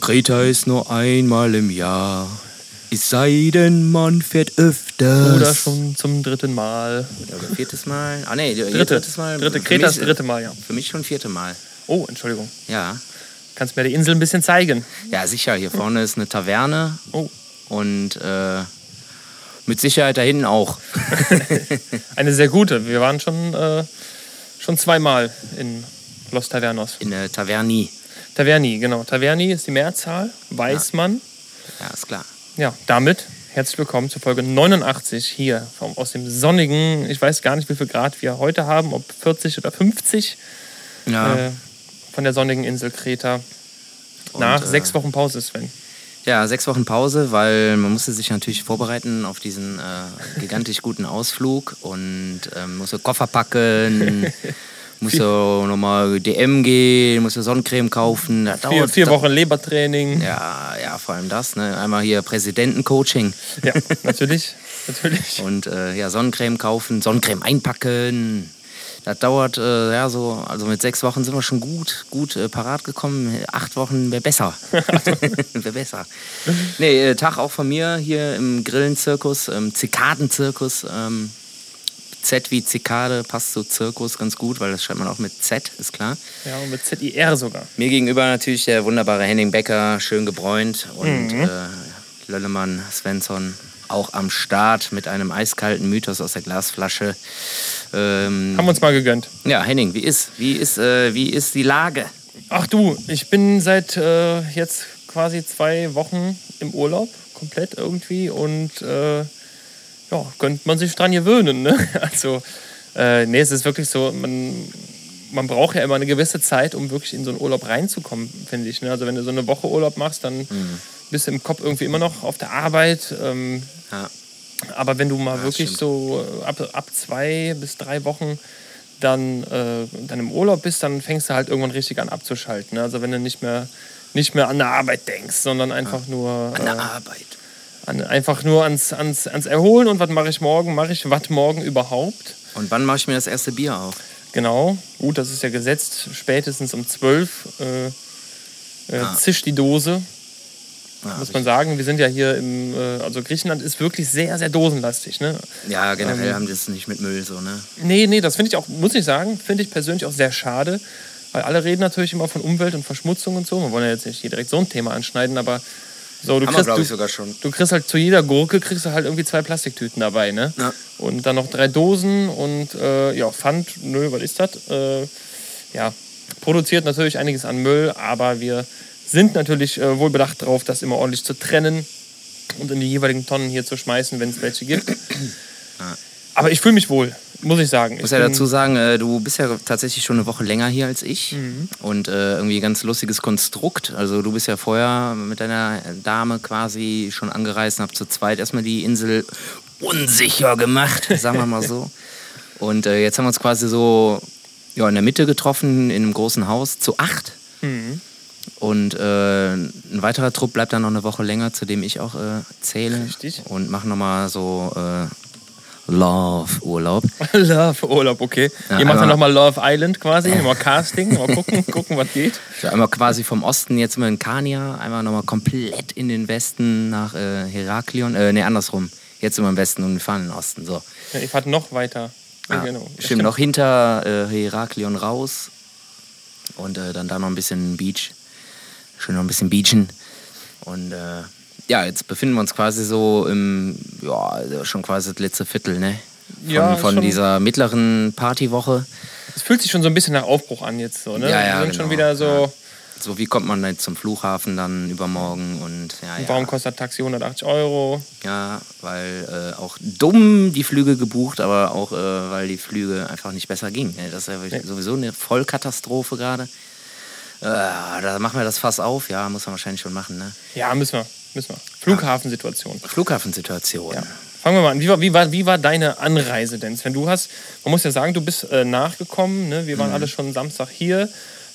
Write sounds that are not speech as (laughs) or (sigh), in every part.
Kreta ist nur einmal im Jahr. Es sei denn, man fährt öfters. Oder schon zum dritten Mal. Oder viertes Mal. Ah, nee, dritte. drittes Mal. Dritte, Kreta ist dritte Mal, ja. Für mich schon vierte Mal. Oh, Entschuldigung. Ja. Kannst mir die Insel ein bisschen zeigen? Ja, sicher. Hier vorne ist eine Taverne. Oh. Und äh, mit Sicherheit da hinten auch. (laughs) eine sehr gute. Wir waren schon, äh, schon zweimal in Los Tavernos. In der Taverni. Taverni, genau. Taverni ist die Mehrzahl. Weiß man. Ja, ist klar. Ja, damit herzlich willkommen zur Folge 89 hier vom, aus dem sonnigen, ich weiß gar nicht, wie viel Grad wir heute haben, ob 40 oder 50 ja. äh, von der sonnigen Insel Kreta. Nach Und, äh, sechs Wochen Pause, Sven. Ja, sechs Wochen Pause, weil man musste sich natürlich vorbereiten auf diesen äh, gigantisch guten Ausflug und ähm, musste Koffer packen, (laughs) Muss ja nochmal DM gehen, muss ja Sonnencreme kaufen. Das vier, vier Wochen Lebertraining. Ja, ja, vor allem das. Ne? Einmal hier Präsidentencoaching. Ja, natürlich. (laughs) natürlich. Und äh, ja, Sonnencreme kaufen, Sonnencreme einpacken. Das dauert äh, ja so, also mit sechs Wochen sind wir schon gut, gut äh, parat gekommen. Acht Wochen wäre besser. (laughs) (laughs) wäre besser. Nee, äh, Tag auch von mir hier im Grillenzirkus, im Zikadenzirkus. Ähm, Z wie Zikade passt zu Zirkus ganz gut, weil das schreibt man auch mit Z, ist klar. Ja, und mit Z-I-R sogar. Mir gegenüber natürlich der wunderbare Henning Becker, schön gebräunt. Und mhm. äh, Löllemann, Svensson auch am Start mit einem eiskalten Mythos aus der Glasflasche. Ähm, Haben wir uns mal gegönnt. Ja, Henning, wie ist, wie ist, äh, wie ist die Lage? Ach du, ich bin seit äh, jetzt quasi zwei Wochen im Urlaub, komplett irgendwie. Und äh, ja, könnte man sich dran gewöhnen. Ne? (laughs) Also, äh, nee, es ist wirklich so, man, man braucht ja immer eine gewisse Zeit, um wirklich in so einen Urlaub reinzukommen, finde ich. Ne? Also, wenn du so eine Woche Urlaub machst, dann mhm. bist du im Kopf irgendwie immer noch auf der Arbeit. Ähm, ja. Aber wenn du mal ja, wirklich stimmt. so ab, ab zwei bis drei Wochen dann, äh, dann im Urlaub bist, dann fängst du halt irgendwann richtig an abzuschalten. Ne? Also, wenn du nicht mehr, nicht mehr an der Arbeit denkst, sondern einfach ja. nur. An der äh, Arbeit an, einfach nur ans, ans, ans Erholen und was mache ich morgen? Mache ich was morgen überhaupt? Und wann mache ich mir das erste Bier auf? Genau, gut, das ist ja gesetzt, spätestens um 12 äh, äh, ah. zischt die Dose. Ah, muss man sagen, wir sind ja hier im, äh, also Griechenland ist wirklich sehr, sehr dosenlastig. Ne? Ja, generell ähm, haben die es nicht mit Müll so, ne? Nee, nee, das finde ich auch, muss ich sagen, finde ich persönlich auch sehr schade, weil alle reden natürlich immer von Umwelt und Verschmutzung und so. Wir wollen ja jetzt nicht hier direkt so ein Thema anschneiden, aber so, du, kriegst, du, sogar schon. du kriegst halt zu jeder Gurke kriegst du halt irgendwie zwei Plastiktüten dabei, ne? Ja. Und dann noch drei Dosen und äh, ja, Pfand, nö, was ist das? Äh, ja, produziert natürlich einiges an Müll, aber wir sind natürlich äh, wohl bedacht darauf, das immer ordentlich zu trennen und in die jeweiligen Tonnen hier zu schmeißen, wenn es welche gibt. Aber ich fühle mich wohl muss ich sagen. Ich muss ja dazu sagen, äh, du bist ja tatsächlich schon eine Woche länger hier als ich. Mhm. Und äh, irgendwie ein ganz lustiges Konstrukt. Also du bist ja vorher mit deiner Dame quasi schon angereist und habt zu zweit erstmal die Insel unsicher gemacht, sagen wir mal so. (laughs) Und äh, jetzt haben wir uns quasi so ja, in der Mitte getroffen, in einem großen Haus, zu acht. Mhm. Und äh, ein weiterer Trupp bleibt dann noch eine Woche länger, zu dem ich auch äh, zähle. Richtig. Und machen nochmal so äh, Love-Urlaub. Love-Urlaub, (laughs) okay. Ja, Ihr macht dann nochmal Love Island quasi, nochmal Casting, mal gucken, (laughs) gucken, was geht. So, einmal quasi vom Osten jetzt mal in Kania, einmal nochmal komplett in den Westen nach äh, Heraklion, äh, ne, andersrum. Jetzt immer im Westen und wir fahren in den Osten, so. Ja, ich fahre noch weiter. Ja, genau. stimmt, stimmt, noch hinter äh, Heraklion raus und äh, dann da noch ein bisschen Beach. Schön noch ein bisschen beachen und äh, ja, jetzt befinden wir uns quasi so im, ja, schon quasi das letzte Viertel, ne? Von, ja, von dieser mittleren Partywoche. Es fühlt sich schon so ein bisschen nach Aufbruch an jetzt so, ne? Ja, ja, Wir sind genau. schon wieder so. Ja. So, wie kommt man jetzt zum Flughafen dann übermorgen und ja, und warum ja. kostet Taxi 180 Euro? Ja, weil äh, auch dumm die Flüge gebucht, aber auch äh, weil die Flüge einfach nicht besser gingen. Das ist ja nee. sowieso eine Vollkatastrophe gerade. Äh, da machen wir das Fass auf, ja, muss man wahrscheinlich schon machen, ne? Ja, müssen wir. Müssen wir. Flughafensituation. Flughafensituation. Ja. Fangen wir mal an. Wie war, wie, war, wie war deine Anreise denn? Wenn du hast, man muss ja sagen, du bist äh, nachgekommen. Ne? Wir waren mhm. alle schon Samstag hier,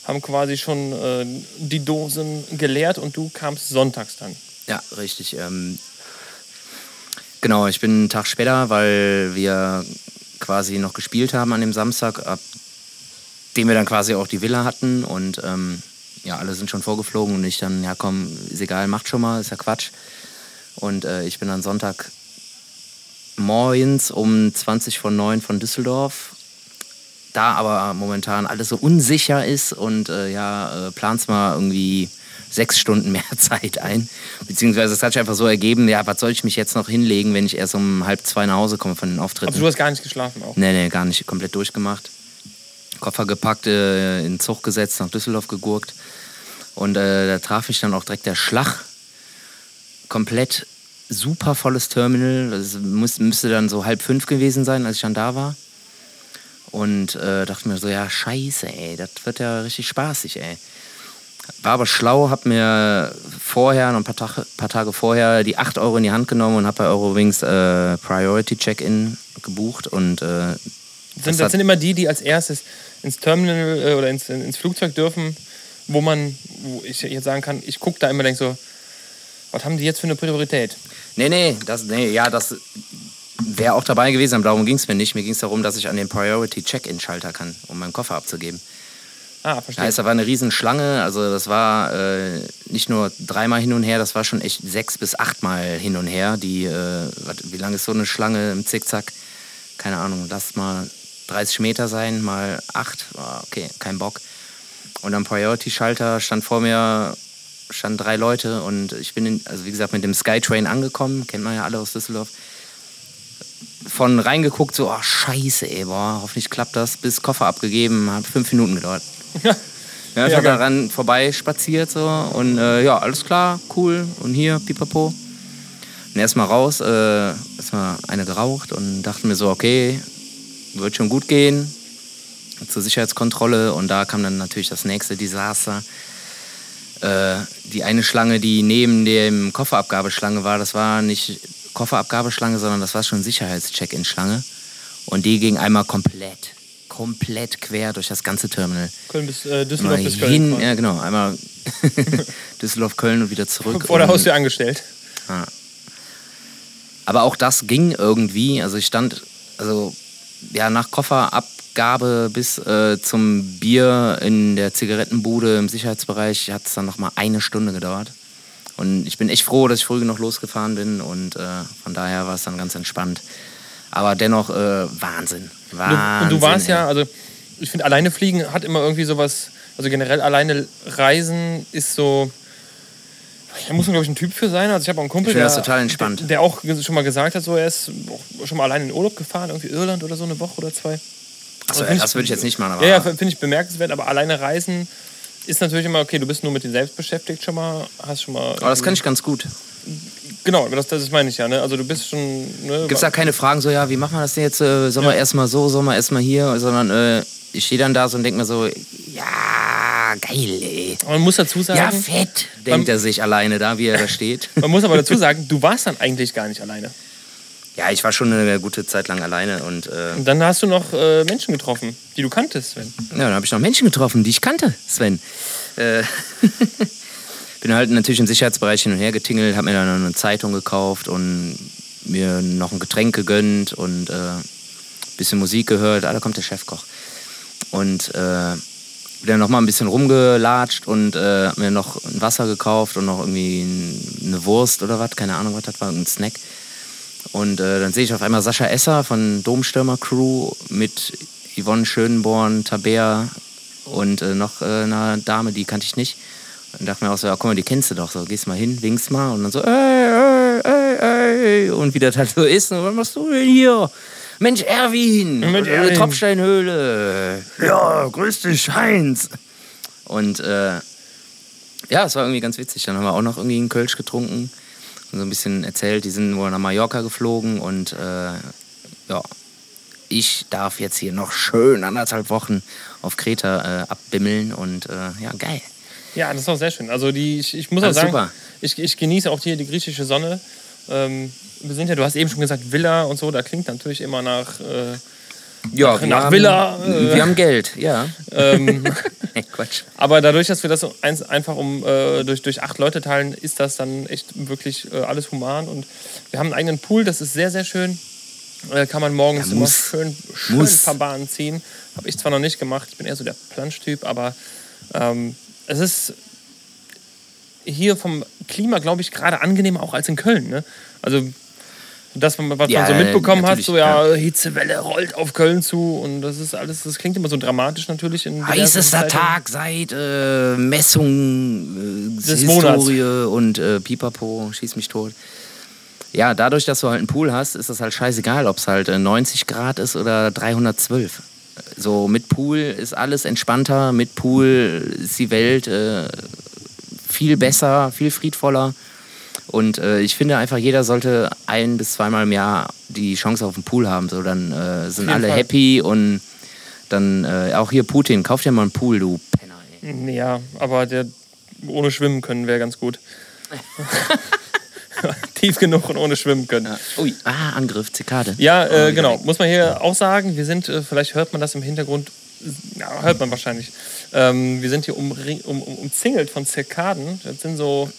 haben quasi schon äh, die Dosen geleert und du kamst sonntags dann. Ja, richtig. Ähm, genau, ich bin einen Tag später, weil wir quasi noch gespielt haben an dem Samstag, ab dem wir dann quasi auch die Villa hatten und ähm, ja, alle sind schon vorgeflogen und ich dann, ja komm, ist egal, macht schon mal, ist ja Quatsch. Und äh, ich bin dann Sonntag morgens um 20 von 9 von Düsseldorf. Da aber momentan alles so unsicher ist und äh, ja, äh, planst mal irgendwie sechs Stunden mehr (laughs) Zeit ein. Beziehungsweise es hat sich einfach so ergeben, ja, was soll ich mich jetzt noch hinlegen, wenn ich erst um halb zwei nach Hause komme von den Auftritten. Also du hast gar nicht geschlafen auch? Nee, nee, gar nicht. Komplett durchgemacht. Koffer gepackt, äh, in den Zug gesetzt, nach Düsseldorf gegurkt. Und äh, da traf mich dann auch direkt der Schlag. Komplett super volles Terminal. Das muss, müsste dann so halb fünf gewesen sein, als ich dann da war. Und äh, dachte mir so, ja, scheiße, ey, das wird ja richtig spaßig, ey. War aber schlau, hab mir vorher, noch ein paar, Tag, paar Tage vorher, die 8 Euro in die Hand genommen und hab bei Eurowings äh, Priority Check-In gebucht. Und, äh, das, das sind immer die, die als erstes ins Terminal äh, oder ins, ins Flugzeug dürfen, wo man, wo ich jetzt sagen kann, ich gucke da immer denke so, was haben die jetzt für eine Priorität? Nee, nee, das, nee ja, das wäre auch dabei gewesen, aber darum ging es mir nicht. Mir ging es darum, dass ich an den Priority Check-In-Schalter kann, um meinen Koffer abzugeben. Ah, verstehe. Heißt, da war eine Riesenschlange, also das war äh, nicht nur dreimal hin und her, das war schon echt sechs bis achtmal hin und her. Die, äh, wie lange ist so eine Schlange im Zickzack? Keine Ahnung, lass mal 30 Meter sein, mal acht, oh, okay, kein Bock. Und am Priority-Schalter stand vor mir standen drei Leute und ich bin, in, also wie gesagt, mit dem Skytrain angekommen, kennt man ja alle aus Düsseldorf. Von reingeguckt, so, oh scheiße, ey, boah, hoffentlich klappt das, bis Koffer abgegeben, hat fünf Minuten gedauert. (laughs) ja, einfach ja, daran vorbei spaziert so und äh, ja, alles klar, cool und hier, pipapo. Und erstmal raus, äh, erstmal eine geraucht und dachte mir so, okay, wird schon gut gehen zur Sicherheitskontrolle und da kam dann natürlich das nächste Desaster. Äh, die eine Schlange, die neben dem Kofferabgabeschlange war, das war nicht Kofferabgabeschlange, sondern das war schon Sicherheitscheck-in-Schlange. Und die ging einmal komplett, komplett quer durch das ganze Terminal. Köln bis äh, Düsseldorf bis Köln. Hin, ja, genau. Einmal (laughs) Düsseldorf, Köln und wieder zurück. Vor der Haustür angestellt. Ja. Aber auch das ging irgendwie. Also ich stand, also ja, nach Kofferabgabe bis äh, zum Bier in der Zigarettenbude im Sicherheitsbereich hat es dann nochmal eine Stunde gedauert. Und ich bin echt froh, dass ich früh genug losgefahren bin und äh, von daher war es dann ganz entspannt. Aber dennoch äh, Wahnsinn. Wahnsinn. Und du, warst ey. ja, also ich finde, alleine fliegen hat immer irgendwie sowas, also generell alleine reisen ist so, da muss man, glaube ich, ein Typ für sein. Also ich habe auch einen Kumpel, der, total entspannt. Der, der, auch schon mal gesagt hat, so, er ist schon mal allein in Urlaub gefahren, irgendwie Irland oder so eine Woche oder zwei. Achso, also das würde ich jetzt nicht machen. Ja, ja finde ich bemerkenswert, aber alleine reisen ist natürlich immer, okay, du bist nur mit dir selbst beschäftigt schon mal, hast schon mal... Aber das kann ich ganz gut. Genau, das, das meine ich ja. Ne? Also du bist schon... Ne, Gibt es da keine Fragen so, ja, wie machen wir das denn jetzt? Äh, sollen ja. wir erstmal so, sollen wir erstmal hier? Sondern äh, ich stehe dann da so und denke mir so, ja, geil, ey. Man muss dazu sagen... Ja, fett, denkt man, er sich alleine da, wie er da steht. (laughs) Man muss aber dazu sagen, du warst dann eigentlich gar nicht alleine. Ja, ich war schon eine gute Zeit lang alleine und. Äh und dann hast du noch äh, Menschen getroffen, die du kanntest, Sven. Ja, dann habe ich noch Menschen getroffen, die ich kannte, Sven. Äh (laughs) bin halt natürlich im Sicherheitsbereich hin und her getingelt, habe mir dann eine Zeitung gekauft und mir noch ein Getränk gegönnt und ein äh, bisschen Musik gehört. Ah, da kommt der Chefkoch. Und äh, bin dann noch mal ein bisschen rumgelatscht und äh, mir noch ein Wasser gekauft und noch irgendwie eine Wurst oder was, keine Ahnung, was das war, ein Snack. Und äh, dann sehe ich auf einmal Sascha Esser von Domstürmer Crew mit Yvonne Schönborn, Tabea und äh, noch äh, einer Dame, die kannte ich nicht. Und dachte mir auch so, ja, guck mal, die kennst du doch so. Gehst mal hin, winkst mal und dann so, ey, ey, ey, ey. Und wie das halt so ist. Und was machst du denn hier? Mensch, Erwin, Mensch, Erwin. Tropfsteinhöhle. Ja, grüß dich, Heinz. Und äh, ja, es war irgendwie ganz witzig. Dann haben wir auch noch irgendwie einen Kölsch getrunken so ein bisschen erzählt, die sind wohl nach Mallorca geflogen und äh, ja, ich darf jetzt hier noch schön anderthalb Wochen auf Kreta äh, abbimmeln und äh, ja, geil. Ja, das ist auch sehr schön. Also die, ich, ich muss Alles auch sagen, super. Ich, ich genieße auch hier die griechische Sonne. Ähm, wir sind ja, du hast eben schon gesagt, Villa und so, da klingt natürlich immer nach äh, ja, nach, nach haben, Villa. Äh, wir haben Geld, ja. Ähm, (laughs) Quatsch. Aber dadurch, dass wir das eins, einfach um äh, durch, durch acht Leute teilen, ist das dann echt wirklich äh, alles human. Und wir haben einen eigenen Pool, das ist sehr, sehr schön. Äh, kann man morgens ja, immer schön, schön ein paar Bahnen ziehen. Habe ich zwar noch nicht gemacht, ich bin eher so der Planschtyp, aber ähm, es ist hier vom Klima, glaube ich, gerade angenehmer auch als in Köln. Ne? Also das, was Ja, man so mitbekommen hat, so ja, Hitzewelle rollt auf Köln zu und das ist alles, das klingt immer so dramatisch natürlich. Heißester. Tag seit äh, Messung, äh, Des Historie und äh, Pipapo, schieß mich tot. Ja, dadurch, dass du halt einen Pool hast, ist das halt scheißegal, ob es halt äh, 90 Grad ist oder 312. So mit Pool ist alles entspannter, mit Pool ist die Welt äh, viel besser, viel friedvoller. Und äh, ich finde einfach, jeder sollte ein bis zweimal im Jahr die Chance auf einen Pool haben. So, dann äh, sind alle Fall. happy und dann äh, auch hier Putin, kauf dir mal einen Pool, du Penner. Ey. Ja, aber der ohne Schwimmen können wäre ganz gut. (laughs) Tief genug und ohne Schwimmen können. Ui, ah, Angriff, Zikade. Ja, Oh, genau. Muss man hier auch sagen, wir sind, äh, vielleicht hört man das im Hintergrund, ja, hört man wahrscheinlich. Ähm, wir sind hier umring, um, um, umzingelt von Zirkaden. Das sind so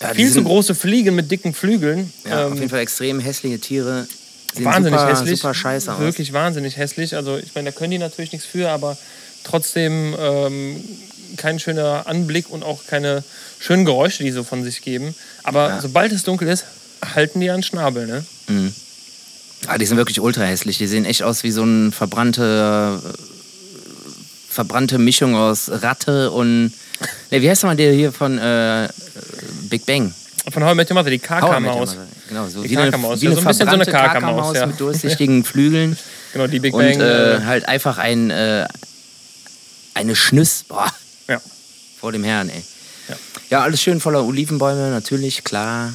Ja, viel zu große Fliegen mit dicken Flügeln. Ja, auf Ähm, jeden Fall extrem hässliche Tiere. Sehen wahnsinnig super, hässlich. Super scheiße aus. Wirklich wahnsinnig hässlich. Also ich meine, da können die natürlich nichts für, aber trotzdem ähm, kein schöner Anblick und auch keine schönen Geräusche, die so von sich geben. Aber Ja. sobald es dunkel ist, halten die an Schnabel, ne? Ah, die sind wirklich ultra hässlich. Die sehen echt aus wie so eine verbrannte, äh, verbrannte Mischung aus Ratte und. Ne, wie heißt nochmal der hier von äh, Big Bang? Von How I Met Your Mother, die. Mother. Genau, so Die wie eine, wie eine so ein bisschen so eine Kaka-Maus ja. mit durchsichtigen (laughs) Flügeln. Genau, die Big Und Bang. äh, äh, halt einfach ein, äh, eine Schnüss. Boah, ja. vor dem Herrn, ey. Ja. Ja. alles schön voller Olivenbäume, natürlich, klar.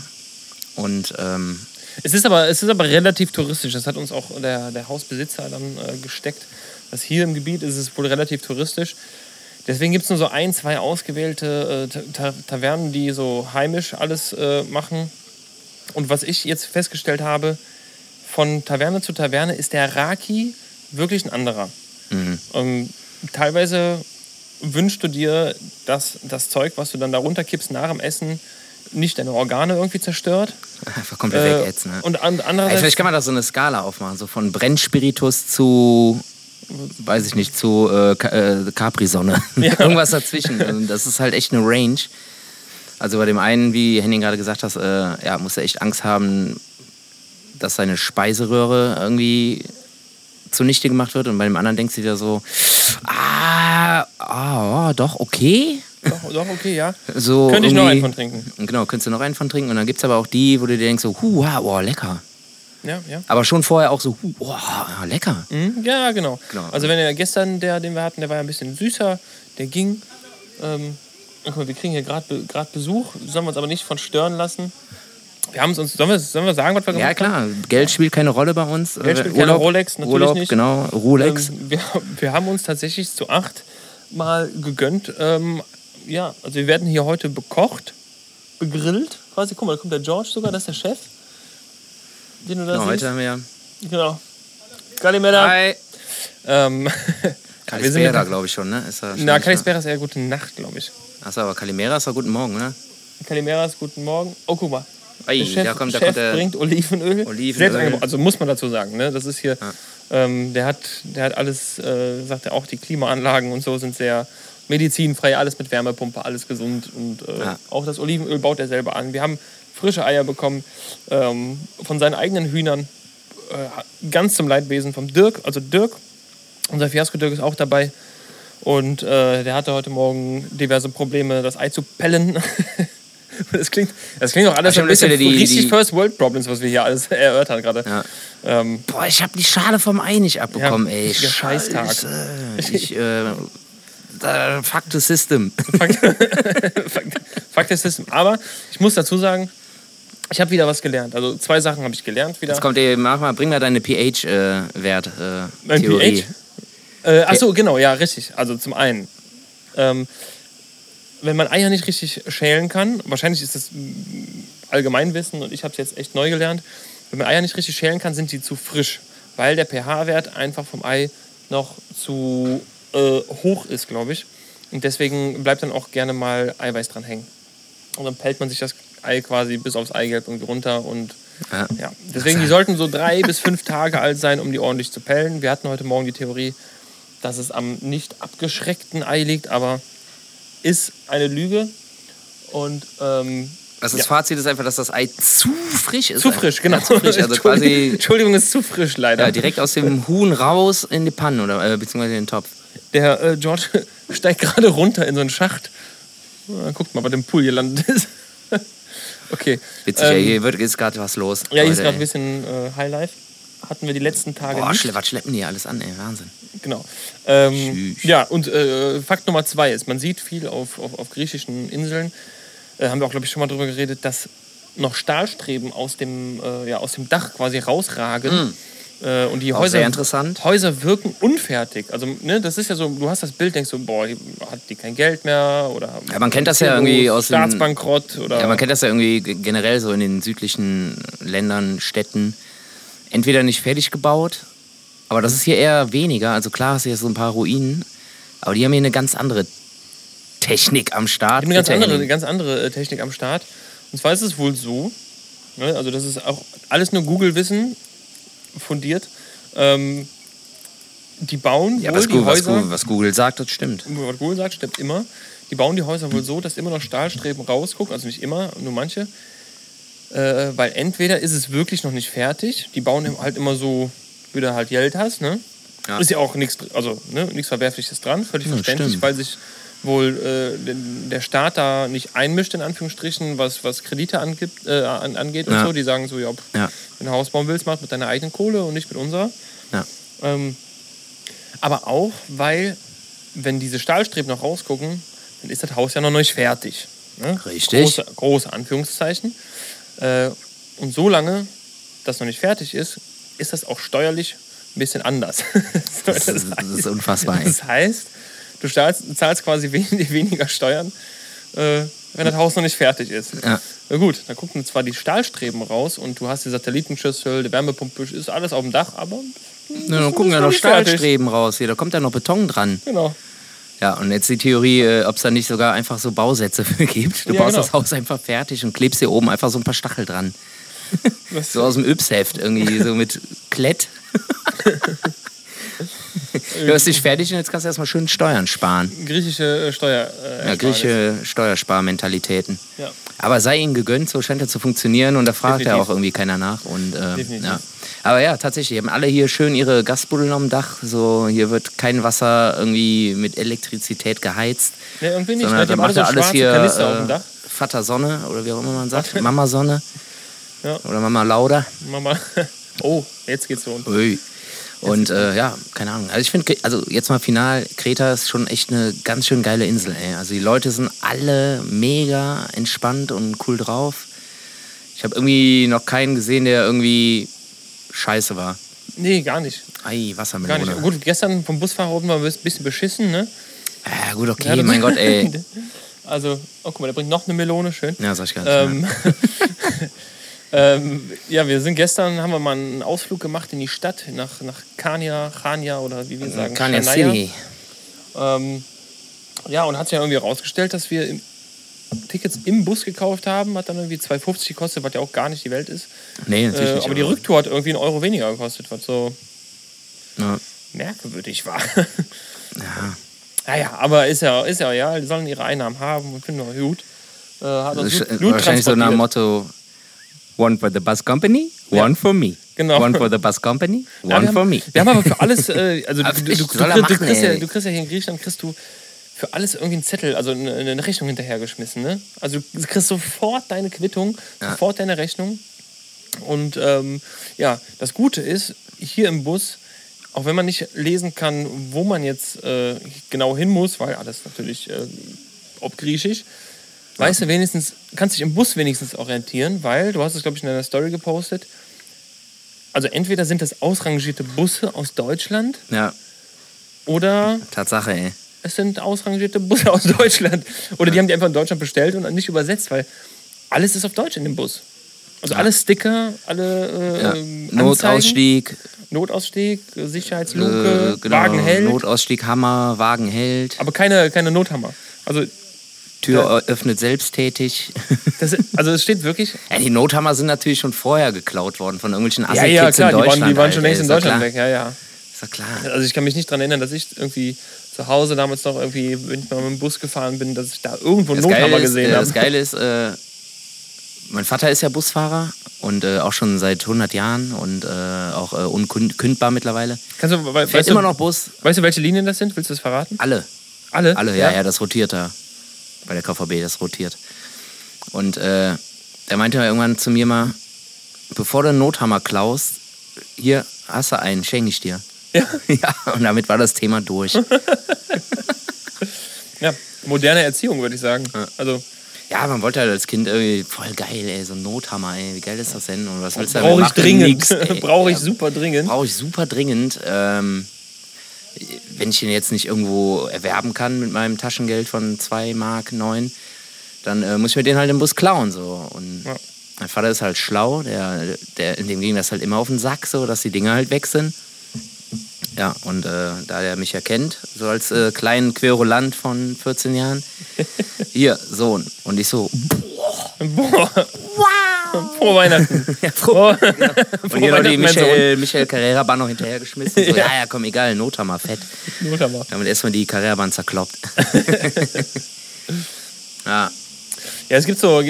Und ähm, Es ist, aber, es ist aber relativ touristisch. Das hat uns auch der, der Hausbesitzer dann äh, gesteckt. Dass hier im Gebiet ist es wohl relativ touristisch. Deswegen gibt es nur so ein, zwei ausgewählte äh, Ta- Tavernen, die so heimisch alles äh, machen. Und was ich jetzt festgestellt habe, von Taverne zu Taverne ist der Raki wirklich ein anderer. Ähm, teilweise wünschst du dir, dass das Zeug, was du dann da runterkippst nach dem Essen, nicht deine Organe irgendwie zerstört. einfach komplett Äh, wegätzen. Ne? Und an, andererseits vielleicht kann man da so eine Skala aufmachen, so von Brennspiritus zu, weiß ich nicht, zu äh, äh, Capri-Sonne. (laughs) (laughs) Irgendwas dazwischen. Also Das ist halt echt eine Range. Also bei dem einen, wie Henning gerade gesagt hat, äh, ja, muss er echt Angst haben, dass seine Speiseröhre irgendwie zunichte gemacht wird. Und bei dem anderen denkst du dir so, ah, ah, oh, doch, okay. Doch, doch, okay, ja. (laughs) So Könnte ich noch einen von trinken. Genau, könntest du noch einen von trinken. Und dann gibt es aber auch die, wo du dir denkst, so, huh, wow, oh, lecker. Ja, ja. Aber schon vorher auch so, oh, lecker. Mhm, ja, genau. Genau. Also wenn er gestern, der, den wir hatten, der war ja ein bisschen süßer, der ging. Ähm, guck mal, wir kriegen hier gerade gerade Besuch, sollen wir uns aber nicht von stören lassen. Wir haben uns, sollen wir, sollen wir sagen, was wir Ja, gemacht haben? klar, Geld spielt keine Rolle bei uns. Geld Äh, spielt keine Rolex, natürlich Urlaub, nicht. genau, Rolex. Ähm, wir, wir haben uns tatsächlich zu acht mal gegönnt. Ähm, ja, also wir werden hier heute bekocht, begrillt. Quasi, guck mal, da kommt der George sogar, das ist der Chef. Den du da genau, siehst. heute haben wir ja. Genau. Kalimera. Hi. Ähm, (laughs) Kalispera, glaube ich schon, ne? Ist Na, Kalispera ist eher gute Nacht, glaube ich. Achso, aber Kalimera ist doch guten Morgen, ne? Kalimeras, guten Morgen. Oh, guck mal. Ei, Der Chef, da kommt, da Chef kommt bringt Olivenöl. Olivenöl. Selbst. Also muss man dazu sagen. Ne? Das ist hier, Ja. ähm, der, hat, der hat alles, äh, sagt er auch, die Klimaanlagen und so sind sehr medizinfrei, alles mit Wärmepumpe, alles gesund. Und äh, Ja. auch das Olivenöl baut er selber an. Wir haben frische Eier bekommen ähm, von seinen eigenen Hühnern. Äh, ganz zum Leidwesen vom Dirk. Also Dirk, unser Fiasko-Dirk ist auch dabei. Und äh, der hatte heute Morgen diverse Probleme, das Ei zu pellen. (laughs) Das klingt, das klingt auch alles Ach, ein bisschen die- richtig die- First World Problems, was wir hier alles (laughs) erörtern gerade. Ja. Ähm, Boah, ich habe die Schale vom Ei nicht abbekommen, Ja, ey. Scheißtag. Scheiße. (laughs) Ich, äh, fuck the system. Fakt- Fakt ist System. Aber ich muss dazu sagen, ich habe wieder was gelernt. Also zwei Sachen habe ich gelernt wieder. Jetzt kommt ey, mach mal, bring mal deine pH-Wert. Äh, Mein Theorie. pH? Äh, achso, genau, ja, richtig. Also zum einen, ähm, wenn man Eier nicht richtig schälen kann, wahrscheinlich ist das mm, Allgemeinwissen und ich habe es jetzt echt neu gelernt, wenn man Eier nicht richtig schälen kann, sind die zu frisch, weil der pH-Wert einfach vom Ei noch zu äh, hoch ist, glaube ich. Und deswegen bleibt dann auch gerne mal Eiweiß dran hängen. Und dann pellt man sich das Ei quasi bis aufs Eigelb irgendwie runter und Ja. ja, deswegen, die sollten so drei bis fünf Tage alt sein, um die ordentlich zu pellen. Wir hatten heute Morgen die Theorie, dass es am nicht abgeschreckten Ei liegt, aber ist eine Lüge. Und ähm, Also das Ja. Fazit ist einfach, dass das Ei zu frisch ist. zu frisch, genau. Ja, zu frisch. Also Entschuldigung, quasi Entschuldigung, ist zu frisch leider. ja, direkt aus dem Huhn raus in die Pfanne oder äh, beziehungsweise in den Topf. Der äh, George (laughs) steigt gerade runter in so einen Schacht. Guckt mal, was im Pool gelandet ist. Okay. Witzig, Ähm, hier wird, ist gerade was los. Ja, hier ist gerade ein bisschen äh, Highlife. Hatten wir die letzten Tage Boah, nicht. was schleppen die alles an, ey, Wahnsinn. Genau. Ähm, ja, und äh, Fakt Nummer zwei ist, man sieht viel auf, auf, auf griechischen Inseln, äh, haben wir auch, glaube ich, schon mal drüber geredet, dass noch Stahlstreben aus dem, äh, ja, aus dem Dach quasi rausragen. Äh, und die. Auch Häuser, sehr interessant. Häuser wirken unfertig. Also, ne, das ist ja so, du hast das Bild, denkst so, boah, hat die kein Geld mehr oder Ja, man kennt das ja irgendwie aus Staatsbankrott oder Ja, man kennt das ja irgendwie generell so in den südlichen Ländern, Städten. Entweder nicht fertig gebaut, aber das ist hier eher weniger. Also klar hast du hier so ein paar Ruinen, aber die haben hier eine ganz andere Technik am Start. eine ganz andere, eine ganz andere äh, Technik am Start. Und zwar ist es wohl so, ne, also das ist auch alles nur Google-Wissen fundiert. Ähm, die bauen Ja, wohl was die Google, was, Häuser, Google, was Google sagt, das stimmt. was Google sagt, stimmt immer. Die bauen die Häuser wohl so, dass immer noch Stahlstreben rausgucken, also nicht immer, nur manche. Äh, weil entweder ist es wirklich noch nicht fertig, die bauen halt immer so, wie du halt Geld hast, ne? Ja. Ist ja auch nichts, also ne, nichts Verwerfliches dran, völlig Ja, verständlich, stimmt. weil sich wohl äh, der Staat da nicht einmischt, in Anführungsstrichen, was, was Kredite angibt, äh, an, angeht und Ja. so. Die sagen so, ja, pff, Ja. wenn du ein Haus bauen willst, mach mit deiner eigenen Kohle und nicht mit unserer. Ja. Ähm, aber auch, weil, wenn diese Stahlstreben noch rausgucken, dann ist das Haus ja noch nicht fertig. Ne? Richtig. Große, große Anführungszeichen. Äh, und solange das noch nicht fertig ist, ist das auch steuerlich ein bisschen anders. (laughs) So, Das, ist- das ist unfassbar. Das heißt, du zahlst, zahlst quasi (laughs) wen- weniger Steuern, äh, wenn das Haus noch nicht fertig ist. Ja. Na gut, da gucken zwar die Stahlstreben raus und du hast die Satellitenschüssel, die Wärmepumpe, ist alles auf dem Dach, aber Na, dann gucken ja noch nicht fertig. Stahlstreben raus hier, da kommt ja noch Beton dran. genau. Ja, und jetzt die Theorie, äh, ob es da nicht sogar einfach so Bausätze für gibt. Du Ja, baust genau. das Haus einfach fertig und klebst hier oben einfach so ein paar Stachel dran. (laughs) So aus dem Yps-Heft irgendwie, so mit Klett. (laughs) du hast dich fertig und jetzt kannst du erstmal schön Steuern sparen. griechische äh, Steuer. Äh, Ja, griechische Steuersparmentalitäten. Ja. Aber sei ihnen gegönnt, so scheint er zu funktionieren und da fragt ja Definitiv. auch irgendwie keiner nach. Und, äh, ja. Aber ja, tatsächlich, die haben alle hier schön ihre Gasbuddeln am Dach. So, hier wird kein Wasser irgendwie mit Elektrizität geheizt. Nee, irgendwie nicht. sondern Ne? Macht so alles hier äh. Vater Sonne oder wie auch immer man sagt. Mama Sonne. Ja. Oder Mama Lauda. Mama. (laughs) Oh, jetzt geht's so. Ui. Und äh, ja, keine Ahnung. Also ich finde, also jetzt mal final, Kreta ist schon echt eine ganz schön geile Insel, ey. Also die Leute sind alle mega entspannt und cool drauf. Ich habe irgendwie noch keinen gesehen, der irgendwie scheiße war. Nee, gar nicht. Ei, Gar Wassermelone. nicht. Gut, gestern vom Busfahrer wurden wir ein bisschen beschissen, ne? Ja, gut, okay, Ja, mein Gott, ey. (laughs) Also, oh, guck mal, der bringt noch eine Melone, schön. Ja, sag ich gar nicht. Ähm, (laughs) (laughs) ähm, ja, wir sind gestern, haben wir mal einen Ausflug gemacht in die Stadt, nach, nach Kania, Chania oder wie wir sagen, Kanye Shania. City. Ähm, ja, und hat sich ja irgendwie herausgestellt, dass wir im, Tickets im Bus gekauft haben, hat dann irgendwie 2,50 gekostet, was ja auch gar nicht die Welt ist. Nee, natürlich Äh, nicht. aber die Rücktour hat irgendwie einen Euro weniger gekostet, was so Ja, merkwürdig war. (laughs) ja. naja, aber ist ja, ist ja, ja, die sollen ihre Einnahmen haben und finden wir gut. Äh, hat uns Also, gut, gut wahrscheinlich so nach dem. Motto: One for the bus company, Ja. one for me. Genau. One for the bus company, one Ja, wir, for haben, me. wir haben aber für alles, äh, also du, du, du, er du, machen, kriegst ja, du kriegst ja hier in Griechenland, kriegst du für alles irgendwie einen Zettel, also eine, eine Rechnung hinterhergeschmissen. Ne? Also du kriegst sofort deine Quittung, Ja. sofort deine Rechnung. Und ähm, ja, das Gute ist, hier im Bus, auch wenn man nicht lesen kann, wo man jetzt äh, genau hin muss, weil alles natürlich äh, ob griechisch, weißt du wenigstens, kannst dich im Bus wenigstens orientieren, weil, du hast es, glaube ich, in deiner Story gepostet, also entweder sind das ausrangierte Busse aus Deutschland Ja, oder Tatsache, ey. es sind ausrangierte Busse aus Deutschland. Oder die haben die einfach in Deutschland bestellt und nicht übersetzt, weil alles ist auf Deutsch in dem Bus. Also alle Sticker, alle äh, Ja. Anzeigen, Notausstieg, Notausstieg, Sicherheitsluke, äh, genau, Wagen hält, Notausstieg, Hammer, Wagen hält, aber keine, keine Nothammer. Also, Tür öffnet selbsttätig. (laughs) das, also es steht wirklich. ja, die Nothammer sind natürlich schon vorher geklaut worden von irgendwelchen Ja, ja, Assi-Kids klar, in die Deutschland. waren, die waren schon längst in Deutschland weg, ja, ja. Ist doch klar. Also ich kann mich nicht daran erinnern, dass ich irgendwie zu Hause damals noch irgendwie, wenn ich mal mit dem Bus gefahren bin, dass ich da irgendwo einen Das Nothammer ist, gesehen äh, habe. das Geile ist, äh, mein Vater ist ja Busfahrer und äh, auch schon seit 100 Jahren und äh, auch äh, unkündbar mittlerweile. Kannst du, we Fährt weißt, immer du, noch Bus. weißt du, welche Linien das sind? Willst du das verraten? Alle. Alle? Alle, ja, ja, das rotiert da. Bei der KVB, das rotiert. Und äh, der meinte irgendwann zu mir mal, bevor du einen Nothammer klaust, hier hast du einen, schenke ich dir. Ja. (laughs) Ja, und damit war das Thema durch. (laughs) Ja, moderne Erziehung, würde ich sagen. Ja. Also, Ja, man wollte halt als Kind irgendwie voll geil, ey, so ein Nothammer, ey, wie geil ist das denn? Und was willst du brauche ich dringend. (laughs) Brauche ich Ja, super dringend. Brauche ich super dringend. Ähm, wenn ich den jetzt nicht irgendwo erwerben kann mit meinem Taschengeld von 2 Mark 9, dann äh, muss ich mir den halt im Bus klauen. So. Und Ja. mein Vater ist halt schlau, der, der, in dem ging das halt immer auf den Sack, so, dass die Dinger halt weg sind. Ja, und äh, da der mich ja kennt, so als äh, kleinen Querulant von 14 Jahren, (laughs) hier, Sohn. Und ich so, Boah. Wow. Frohe Weihnachten. (laughs) ja, froh. Frohe, (laughs) Und hier noch die. Michael, Michael Carrera-Bahn noch hinterhergeschmissen. So, ja, ja, komm, egal, Nothammer, fett. Nothammer. Damit erstmal die Carrera-Bahn zerkloppt. (laughs) ja, Ja, es gibt so,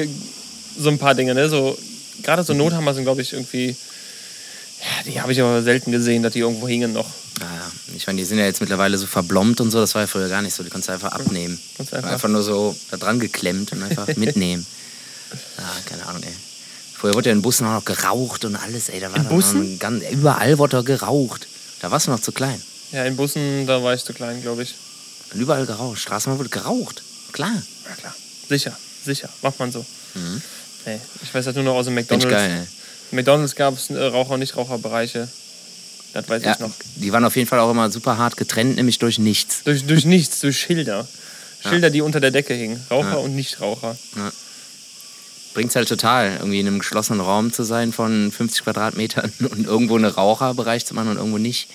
so ein paar Dinge, ne? So, gerade so Nothammer sind, glaube ich, irgendwie. Ja, die habe ich aber selten gesehen, dass die irgendwo hingen noch. naja, ich meine, die sind ja jetzt mittlerweile so verblombt und so, das war ja früher gar nicht so. Die konntest du einfach abnehmen. Kannst Einfach, einfach- nur so da dran geklemmt und einfach mitnehmen. Ja, keine Ahnung, ey. Früher wurde ja in Bussen auch noch geraucht und alles, ey. Da war In Bussen? ganz, überall wurde geraucht. Da warst du noch zu klein. Ja, in Bussen, da war ich zu klein, glaube ich. Und überall geraucht. Straßenbahn wurde geraucht. Klar. Ja, klar. Sicher, sicher. Macht man so. Mhm. Nee, ich weiß das nur noch aus dem Finde ich McDonalds. geil. McDonalds gab es äh, Raucher- und Nichtraucherbereiche. Das weiß Ja, ich noch. die waren auf jeden Fall auch immer super hart getrennt, nämlich durch nichts. Durch, durch nichts, durch Schilder. Schilder, die unter der Decke hingen. Raucher Ja. und Nichtraucher. Bringt's halt total, irgendwie in einem geschlossenen Raum zu sein von 50 Quadratmetern (laughs) und irgendwo einen Raucherbereich zu machen und irgendwo nicht.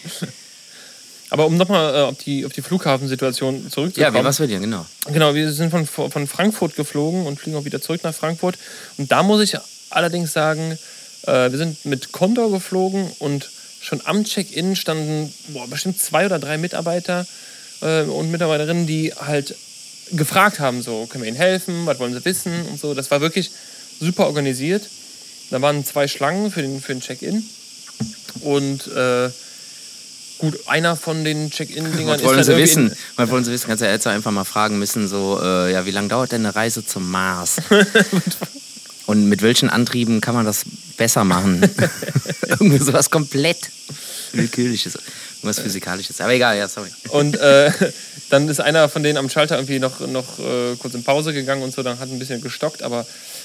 Aber um nochmal äh, auf, die, auf die Flughafensituation Ja, zurückzukommen. wie was für dir, genau. Genau, wir sind von, von Frankfurt geflogen und fliegen auch wieder zurück nach Frankfurt. Und da muss ich allerdings sagen, äh, wir sind mit Condor geflogen und schon am Check-in standen boah, bestimmt zwei oder drei Mitarbeiter äh, und Mitarbeiterinnen, die halt gefragt haben, so, können wir Ihnen helfen, was wollen Sie wissen und so. Das war wirklich super organisiert. Da waren zwei Schlangen für den, für den Check-in und äh, gut, einer von den Check-in-Dingern (laughs) Was ist wollen sie wissen? Was wollen sie wissen? Kannst du ja jetzt einfach mal fragen müssen, so, äh, ja, wie lange dauert denn eine Reise zum Mars? (laughs) Und mit welchen Antrieben kann man das besser machen? (laughs) Irgendwie sowas komplett willkürliches. Irgendwas Physikalisches. Aber egal, ja, sorry. Und äh, dann ist einer von denen am Schalter irgendwie noch, noch äh, kurz in Pause gegangen und so, dann hat ein bisschen gestockt. Aber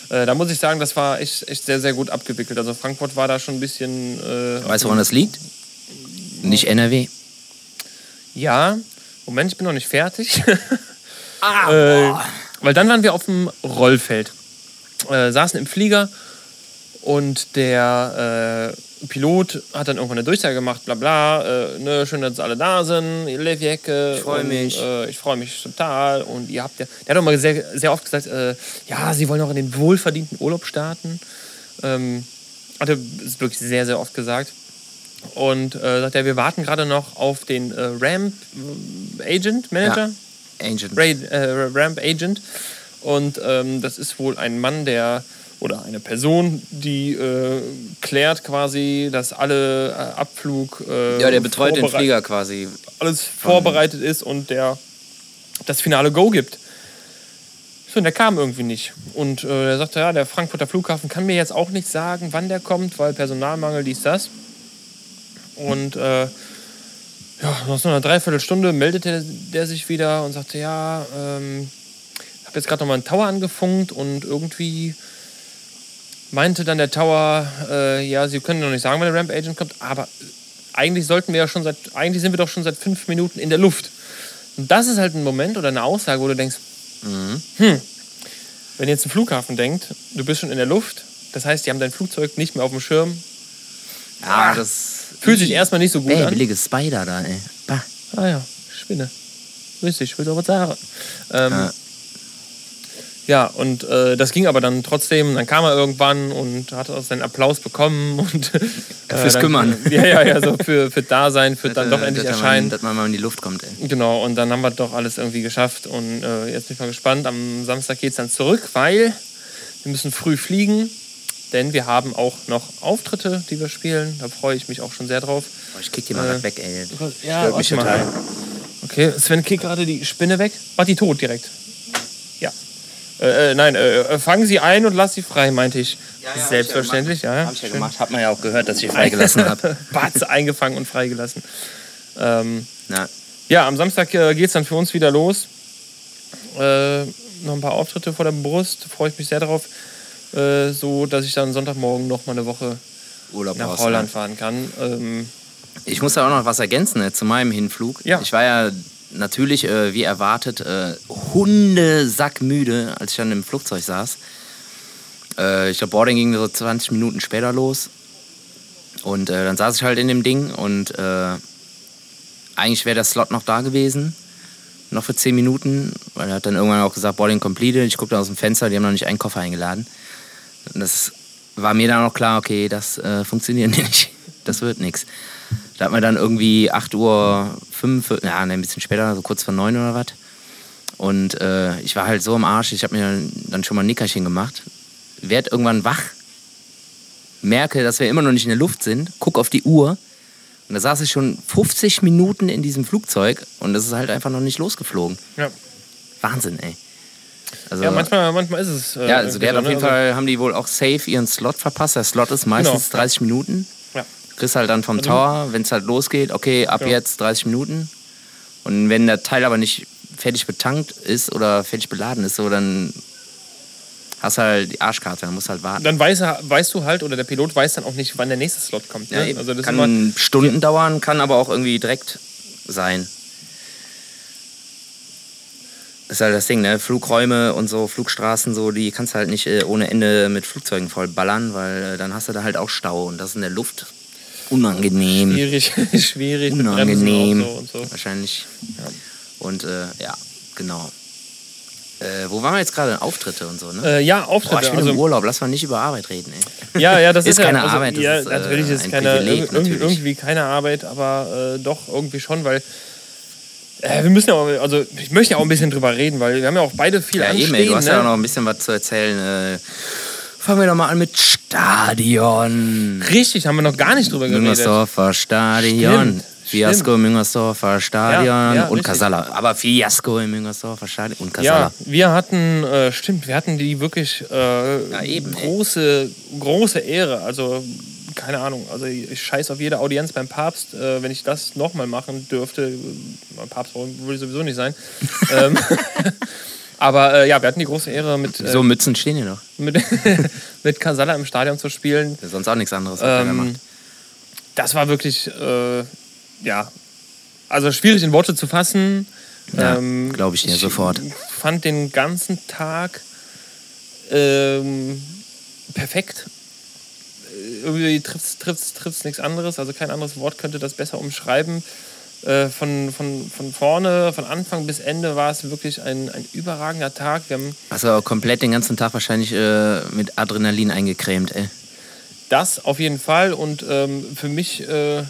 äh, da muss ich sagen, das war echt, echt sehr, sehr gut abgewickelt. Also Frankfurt war da schon ein bisschen. Äh, Weißt du, woran das liegt? Nicht NRW. Ja, Moment, ich bin noch nicht fertig. (laughs) Ah, äh, weil dann waren wir auf dem Rollfeld. Äh, saßen im Flieger und der äh, Pilot hat dann irgendwann eine Durchsage gemacht, bla bla, äh, ne, schön, dass alle da sind, ihr. Ich freu und, mich. Äh, ich freue mich total. Und ihr habt ja, der hat auch mal sehr, sehr oft gesagt, äh, ja, sie wollen auch in den wohlverdienten Urlaub starten. Ähm, hat er ist wirklich sehr, sehr oft gesagt. Und äh, sagt er, wir warten gerade noch auf den äh, Ramp Agent, Manager. Agent. Raid, äh, Ramp Agent. Und ähm, das ist wohl ein Mann, der oder eine Person, die äh, klärt quasi, dass alle äh, Abflug äh, Ja, der betreut den Flieger quasi. alles vorbereitet ist und der das finale Go gibt. So, und der kam irgendwie nicht. Und äh, er sagte, ja, der Frankfurter Flughafen kann mir jetzt auch nicht sagen, wann der kommt, weil Personalmangel, dies, das. Und äh, ja, nach so einer Dreiviertelstunde meldete der sich wieder und sagte, ja, ähm, habe jetzt gerade noch mal einen Tower angefunkt und irgendwie meinte dann der Tower, äh, ja, sie können noch nicht sagen, wann der Ramp Agent kommt, aber eigentlich sollten wir ja schon seit, eigentlich sind wir doch schon seit fünf Minuten in der Luft. Und das ist halt ein Moment oder eine Aussage, wo du denkst, hm, wenn jetzt ein Flughafen denkt, du bist schon in der Luft, das heißt, die haben dein Flugzeug nicht mehr auf dem Schirm, Ja, das. fühlt sich erstmal nicht so gut Ey, an. billige Spider da, ey. Bah. Ah ja, Spinne. Richtig, ich will doch was sagen. Ähm, Ja. Ja, und äh, das ging aber dann trotzdem. Dann kam er irgendwann und hat auch seinen Applaus bekommen. (laughs) Und, äh, Fürs dann, Kümmern. (laughs) Ja, ja, ja, so für, für Dasein, für dann doch endlich dass erscheinen. Man, dass man mal in die Luft kommt, ey. Genau, und dann haben wir doch alles irgendwie geschafft. Und äh, jetzt bin ich mal gespannt. Am Samstag geht es dann zurück, weil wir müssen früh fliegen. Denn wir haben auch noch Auftritte, die wir spielen. Da freue ich mich auch schon sehr drauf. Boah, ich kick dir mal Äh, weg, ey. Ja, Stört mich warte mal. total. Okay, Sven kickt gerade die Spinne weg. War die tot direkt? Ja. Äh, äh, nein, äh, äh, fangen Sie ein und lass sie frei, meinte ich. Selbstverständlich, ja. ja. Hab ich ja gemacht. Hat man ja auch gehört, dass ich freigelassen habe. Batze (laughs) eingefangen und freigelassen. Ähm, Na, ja, am Samstag äh, geht es dann für uns wieder los. Äh, noch ein paar Auftritte vor der Brust, freue ich mich sehr darauf. Äh, so, dass ich dann Sonntagmorgen noch mal eine Woche Urlaub nach Holland fahren kann. Ähm, Ich muss da auch noch was ergänzen ne, zu meinem Hinflug. Ja. Ich war ja natürlich, äh, wie erwartet, äh, hundesackmüde, als ich dann im Flugzeug saß. Äh, ich glaube, Boarding ging so 20 Minuten später los. Und äh, dann saß ich halt in dem Ding und äh, eigentlich wäre der Slot noch da gewesen. Noch für 10 Minuten, weil er hat dann irgendwann auch gesagt, Boarding completed. Ich guckte aus dem Fenster, die haben noch nicht einen Koffer eingeladen. Und das war mir dann auch klar, okay, das äh, funktioniert (laughs) nicht. Das wird nichts. Da hat man dann irgendwie 8 Uhr 5, ja, ein bisschen später, so kurz vor 9 oder was. Und äh, ich war halt so am Arsch, ich habe mir dann schon mal ein Nickerchen gemacht. Werd irgendwann wach, merke, dass wir immer noch nicht in der Luft sind, guck auf die Uhr und da saß ich schon 50 Minuten in diesem Flugzeug und es ist halt einfach noch nicht losgeflogen. ja. Wahnsinn, ey. Also, ja, manchmal, manchmal ist es. äh, ja, also der hat auf jeden so, ne? Fall, haben die wohl auch safe ihren Slot verpasst. Der Slot ist meistens Genau. 30 Minuten. Ja. Kriegst halt dann vom Also- Tower, wenn es halt losgeht, okay, ab Ja. jetzt 30 Minuten. Und wenn der Teil aber nicht fertig betankt ist oder fertig beladen ist, so, dann hast du halt die Arschkarte, dann musst du halt warten. Dann weiß, er, weißt du halt, oder der Pilot weiß dann auch nicht, wann der nächste Slot kommt. Ne? Ja, also das kann immer, Stunden dauern, kann aber auch irgendwie direkt sein. Das ist halt das Ding, ne? Flugräume und so, Flugstraßen, so, die kannst du halt nicht äh, ohne Ende mit Flugzeugen voll ballern, weil äh, dann hast du da halt auch Stau und das in der Luft unangenehm. schwierig, (laughs) schwierig Unangenehm. So und so. Wahrscheinlich. Und äh, ja, genau. Äh, wo waren wir jetzt gerade? Auftritte und so, ne? Äh, ja, Boah, Auftritte. ich bin also, im Urlaub, lass mal nicht über Arbeit reden, ey. Ja, ja, das ist, Ist keine ja, also, Arbeit, das ja, ist, äh, natürlich ist es ein keine, Privileg, irgendwie, natürlich. irgendwie keine Arbeit, aber äh, doch irgendwie schon, weil äh, wir müssen ja auch, also ich möchte ja auch ein bisschen drüber reden, weil wir haben ja auch beide viel Ja, anstehen. eben, ey, du hast ne? ja auch noch ein bisschen was zu erzählen. Äh, fangen wir doch mal an mit Stadion. Richtig, haben wir noch gar nicht drüber geredet. Müngersdorfer Stadion. Stimmt, Fiasko im Müngersdorfer Stadion Ja, ja, und richtig. Kasala. Aber Fiasko im Müngersdorfer Stadion und Ja, Kasala. wir hatten, äh, stimmt, wir hatten die wirklich äh, eben, ey. große, große Ehre. Also, keine Ahnung, also ich scheiß auf jede Audienz beim Papst, äh, wenn ich das nochmal machen dürfte. Beim Papst würde ich sowieso nicht sein. (laughs) ähm, (laughs) aber äh, ja, wir hatten die große Ehre, mit, äh, So Mützen stehen hier noch. (laughs) mit, (laughs) mit Casalla im Stadion zu spielen. Ist sonst auch nichts anderes, Ähm, das war wirklich, äh, ja, also schwierig in Worte zu fassen. Ja, Ähm, glaub ich dir sofort. fand den ganzen Tag ähm, perfekt. Äh, Irgendwie trifft trifft's nichts anderes, also kein anderes Wort könnte das besser umschreiben. Äh, von, von, von vorne, von Anfang bis Ende war es wirklich ein, ein überragender Tag. Wir haben Also komplett den ganzen Tag wahrscheinlich äh, mit Adrenalin eingecremt, ey. Das auf jeden Fall. Und ähm, für mich äh,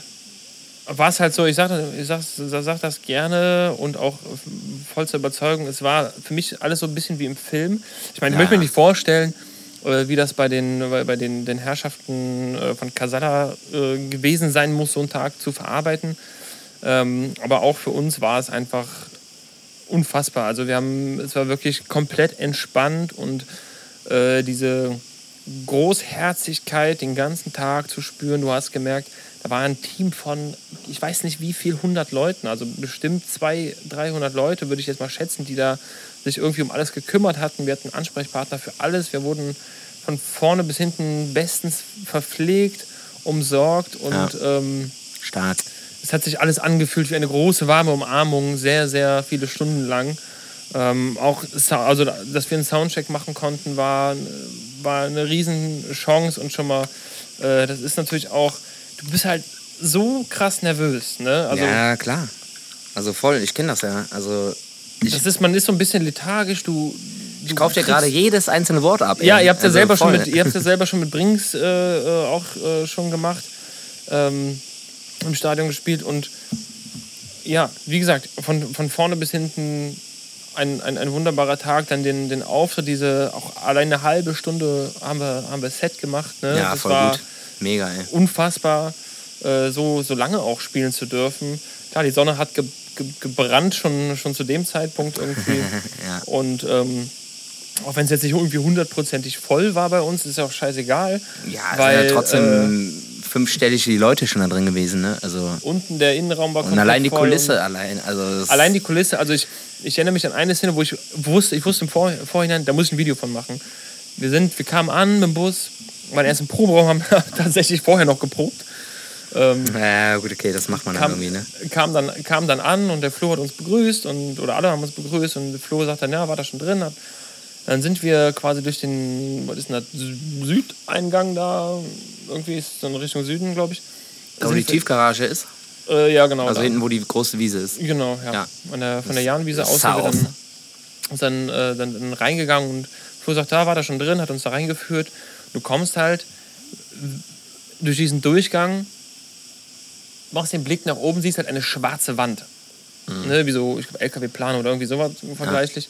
war es halt so, ich sage ich sag, sag das gerne und auch voll zur Überzeugung, es war für mich alles so ein bisschen wie im Film. Ich meine, ich Ja. möchte mir nicht vorstellen, äh, wie das bei den, bei den, den Herrschaften äh, von Casala äh, gewesen sein muss, so einen Tag zu verarbeiten. Ähm, aber auch für uns war es einfach unfassbar. Also wir haben, es war wirklich komplett entspannt und äh, diese Großherzigkeit den ganzen Tag zu spüren. Du hast gemerkt, da war ein Team von, ich weiß nicht wie viel, 100 Leuten, also bestimmt 200, 300 Leute, würde ich jetzt mal schätzen, die da sich irgendwie um alles gekümmert hatten. Wir hatten Ansprechpartner für alles. Wir wurden von vorne bis hinten bestens verpflegt, umsorgt und Ja. ähm, Stark. Es hat sich alles angefühlt wie eine große, warme Umarmung, sehr, sehr viele Stunden lang. Ähm, auch, also, dass wir einen Soundcheck machen konnten, war, war eine riesen Chance und schon mal, äh, das ist natürlich auch, du bist halt so krass nervös, ne? Also, ja, klar. Also voll, ich kenne das ja. Also das ist, man ist so ein bisschen lethargisch, du, Ich kaufe dir gerade jedes einzelne Wort ab. Ja, ihr habt ja Also selber schon mit, ihr habt ja selber schon mit Brinks äh, äh, auch äh, schon gemacht, ähm, im Stadion gespielt und ja, wie gesagt, von, von vorne bis hinten ein, ein, ein wunderbarer Tag, dann den, den Auftritt, diese auch allein eine halbe Stunde haben wir, haben wir Set gemacht. Ne? Ja, das voll war gut. Mega, ey. unfassbar, äh, so, so lange auch spielen zu dürfen. Klar, die Sonne hat ge, ge, gebrannt schon, schon zu dem Zeitpunkt irgendwie. (laughs) Ja. Und ähm, auch wenn es jetzt nicht irgendwie hundertprozentig voll war bei uns, ist ja auch scheißegal. Ja, weil, ja trotzdem fünfstellig die Leute schon da drin gewesen, ne? Also unten der Innenraum war und komplett allein die voll Kulisse allein, also Allein die Kulisse, also ich, ich erinnere mich an eine Szene, wo ich wusste, ich wusste im Vor Vorhinein, da muss ich ein Video von machen. Wir, sind, wir kamen an mit dem Bus, waren erst im Proberaum, haben (laughs) tatsächlich vorher noch geprobt. Ähm, Ja, gut, okay, das macht man dann kam, irgendwie, ne? kam, dann, kam dann an und der Flo hat uns begrüßt und, oder alle haben uns begrüßt und der Flo sagt dann, ja, war da schon drin. Hat, dann sind wir quasi durch den, was ist denn das, Sü- Südeingang da, irgendwie ist es dann Richtung Süden, glaube ich. Da wo die Tiefgarage ist, Äh, ja, genau. also da. hinten, wo die große Wiese ist. Genau, ja. Ja. Von der, von der Jahnwiese aus sind wir dann, dann, äh, dann, dann reingegangen und Flo sagt, da war da schon drin, hat uns da reingeführt. Du kommst halt durch diesen Durchgang, machst den Blick nach oben, siehst halt eine schwarze Wand. Mhm. Ne, wie so, ich glaube, LKW-Plan oder irgendwie sowas vergleichlich.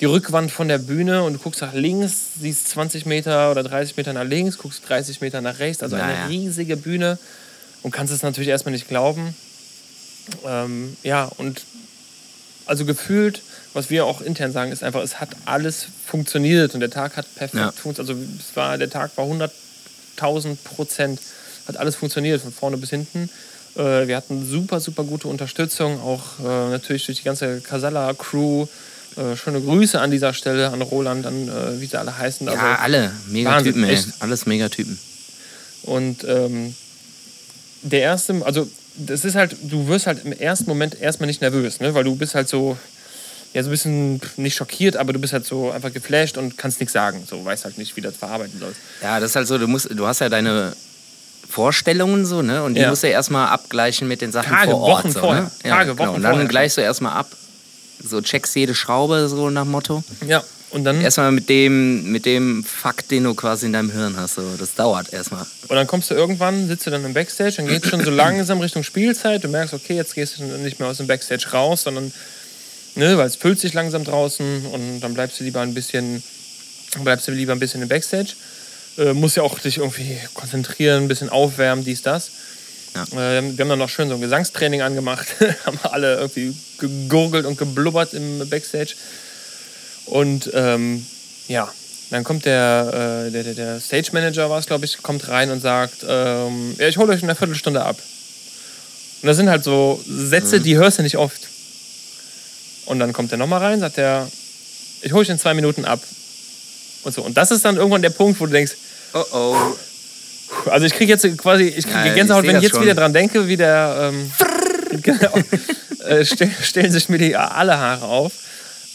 Die Rückwand von der Bühne und du guckst nach links, siehst 20 Meter oder 30 Meter nach links, guckst 30 Meter nach rechts, also Naja. eine riesige Bühne und kannst es natürlich erstmal nicht glauben. Ähm, ja, und also gefühlt, was wir auch intern sagen, ist einfach, es hat alles funktioniert und der Tag hat perfekt Ja. funktioniert. Also es war, der Tag war 100.000 Prozent, hat alles funktioniert, von vorne bis hinten. Äh, wir hatten super, super gute Unterstützung, auch äh, natürlich durch die ganze Casalla-Crew. Äh, schöne Grüße an dieser Stelle an Roland, an äh, wie sie alle heißen. Ja, Also, alle. Mega Wahnsinn, Typen, ey. Alles mega Typen. Und ähm, der erste, also das ist halt, du wirst halt im ersten Moment erstmal nicht nervös, ne? weil du bist halt so, ja, so ein bisschen nicht schockiert, aber du bist halt so einfach geflasht und kannst nichts sagen. So, weißt halt nicht, wie das verarbeiten sollst. Ja, das ist halt so, du musst, du hast ja deine Vorstellungen so, ne? Und die Ja. musst du ja erstmal abgleichen mit den Sachen Tage, vor Ort. Wochen so, vorher. Ne? Tage, genau. Wochen Und dann vorher. gleichst du erstmal ab. So checkst jede Schraube, so nach Motto. Ja, und dann, Erstmal mit dem, mit dem Fakt, den du quasi in deinem Hirn hast. So. Das dauert erstmal. und dann kommst du irgendwann, sitzt du dann im Backstage, dann geht es schon so (clears throat) langsam Richtung Spielzeit. Du merkst, okay, jetzt gehst du nicht mehr aus dem Backstage raus, sondern, ne, weil es füllt sich langsam draußen und dann bleibst du lieber ein bisschen, bleibst du lieber ein bisschen im Backstage. Äh, musst ja auch dich irgendwie konzentrieren, ein bisschen aufwärmen, dies, das. Ja. Äh, wir haben dann noch schön so ein Gesangstraining angemacht, (laughs) haben alle irgendwie gegurgelt und geblubbert im Backstage. Und ähm, ja, dann kommt der, äh, der, der, der Stage Manager, war es glaube ich, kommt rein und sagt, ähm, ja, ich hole euch in einer Viertelstunde ab. Und das sind halt so Sätze, die hörst du nicht oft. Und dann kommt er nochmal rein, sagt er, ich hole euch in zwei Minuten ab. Und so. Und das ist dann irgendwann der Punkt, wo du denkst, Oh oh. Also ich kriege jetzt quasi, ich kriege Ja, ich Gänsehaut, seh wenn ich jetzt schon. wieder dran denke, wie der, ähm, (laughs) genau, äh, stell, stellen sich mir die alle Haare auf.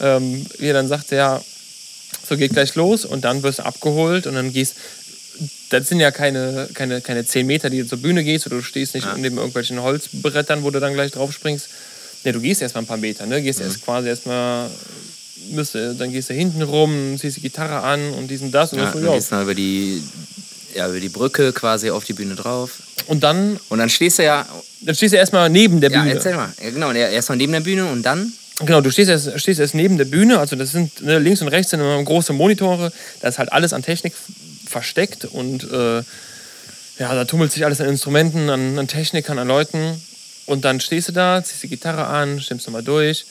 Ähm, wie er dann sagt, ja, so geht gleich los und dann wirst du abgeholt und dann gehst, das sind ja keine, keine, keine 10 Meter, die du zur Bühne gehst oder du stehst nicht Ja. neben irgendwelchen Holzbrettern, wo du dann gleich drauf springst. Ne, du gehst erstmal ein paar Meter, ne? Gehst erst quasi erstmal, müsste, dann gehst du hinten rum, ziehst die Gitarre an und diesen das und Ja, das so, dann ja. gehst du über die, ja, über die Brücke quasi auf die Bühne drauf. Und dann, Und dann stehst du ja. dann stehst du erstmal neben der Ja, Bühne. erzähl mal. Ja, genau, erstmal neben der Bühne und dann. Genau, du stehst erst, stehst erst neben der Bühne, also das sind ne, links und rechts sind immer große Monitore, da ist halt alles an Technik versteckt und äh, ja, da tummelt sich alles an Instrumenten, an, an Technikern, an Leuten und dann stehst du da, ziehst die Gitarre an, stimmst nochmal durch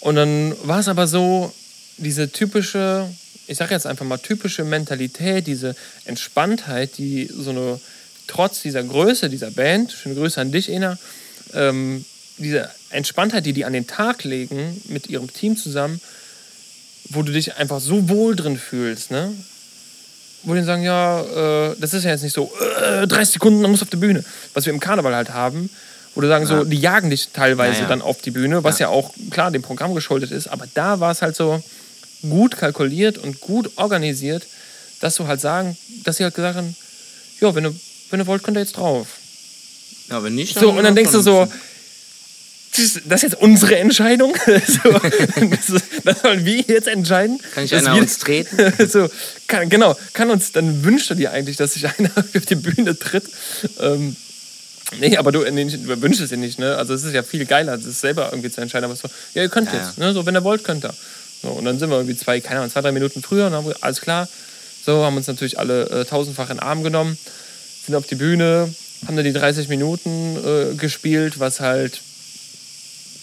und dann war es aber so, diese typische, ich sag jetzt einfach mal typische Mentalität, diese Entspanntheit, die so eine, trotz dieser Größe dieser Band, schöne Grüße an dich, Ena, ähm, diese Entspanntheit, die die an den Tag legen mit ihrem Team zusammen, wo du dich einfach so wohl drin fühlst, ne? Wo die sagen, ja, äh, das ist ja jetzt nicht so, äh, 30 Sekunden, dann musst du auf die Bühne. Was wir im Karneval halt haben, wo du sagen, so, Ja. die jagen dich teilweise Ja, ja. dann auf die Bühne, was ja. auch klar dem Programm geschuldet ist, aber da war es halt so gut kalkuliert und gut organisiert, dass du halt sagen, dass sie halt gesagt haben, ja, wenn du, wenn du wollt, könnt ihr jetzt drauf. Ja, wenn nicht, So, und dann denkst du so, das ist jetzt unsere Entscheidung. (laughs) so, das, das sollen wir jetzt entscheiden. Kann ich einer wir- uns treten? (laughs) so, kann, genau, kann uns, dann wünscht er dir eigentlich, dass sich einer (laughs) auf die Bühne tritt. Ähm, nee, aber du, nee, wünschst es dir nicht, ne? Also es ist ja viel geiler, das selber irgendwie zu entscheiden. Aber so, ja, ihr könnt Ja, jetzt, ne? So, wenn ihr wollt, könnt ihr. So, und dann sind wir irgendwie zwei, keine Ahnung, zwei, drei Minuten früher und dann haben alles klar. So, haben uns natürlich alle äh, tausendfach in den Arm genommen, sind auf die Bühne, haben dann die 30 Minuten äh, gespielt, was halt,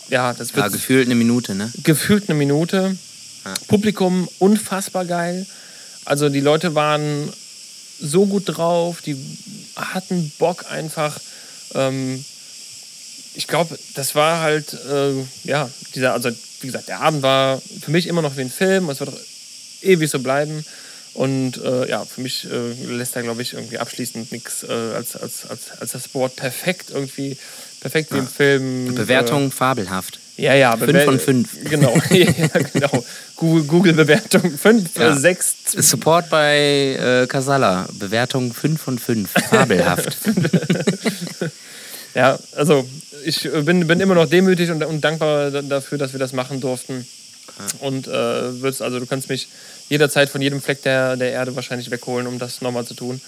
ja, das wird Ja, gefühlt eine Minute, ne? gefühlt eine Minute. Ja. Publikum unfassbar geil. Also die Leute waren so gut drauf, die hatten Bock einfach. Ähm, ich glaube, das war halt, äh, ja, dieser, also wie gesagt, der Abend war für mich immer noch wie ein Film. Es wird auch ewig so bleiben. Und äh, ja, für mich äh, lässt da, glaube ich, irgendwie abschließend nichts äh, als, als, als, als das Wort perfekt irgendwie, perfekt wie im Film. Bewertung fabelhaft. Äh, ja, ja. Fünf Bewer- von fünf. (laughs) Genau, (laughs) ja, genau. Google- Google-Bewertung 5, Ja. 6, Support bei äh, Casala. Bewertung 5 von 5. Fabelhaft. (laughs) Ja, also ich äh, bin, bin immer noch demütig und, und dankbar da- dafür, dass wir das machen durften. Und äh, würdest, also du kannst mich jederzeit von jedem Fleck der, der Erde wahrscheinlich wegholen, um das nochmal zu tun.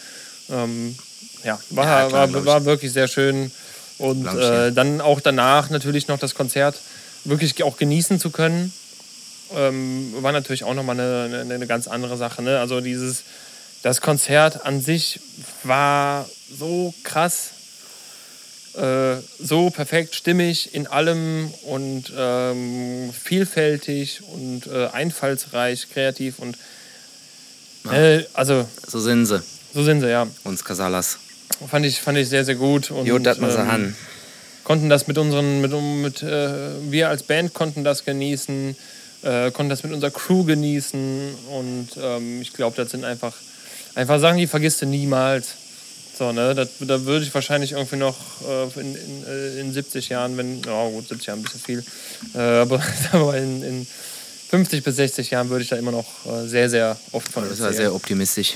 Ähm, ja, war, Ja, klar, war, war wirklich sehr schön. Und ich, ja. äh, dann auch danach natürlich noch das Konzert wirklich auch genießen zu können, ähm, war natürlich auch nochmal eine, eine, eine ganz andere Sache. Ne? Also dieses, das Konzert an sich war so krass, äh, so perfekt stimmig in allem und ähm, vielfältig und äh, einfallsreich, kreativ und äh, also So sind sie, so sind sie, ja. uns Casalas. Fand ich, fand ich sehr, sehr gut. Und, Jo, so ähm, han. konnten das mit unseren, mit, mit äh, wir als Band konnten das genießen, äh, konnten das mit unserer Crew genießen und ähm, ich glaube, das sind einfach, einfach Sachen, die vergisst du niemals. So, ne, das, da würde ich wahrscheinlich irgendwie noch äh, in, in, äh, in 70 Jahren, wenn, ja gut, 70 Jahre ein bisschen viel, äh, aber (laughs) mal in, in 50 bis 60 Jahren würde ich da immer noch äh, sehr, sehr oft von Das war sehr optimistisch.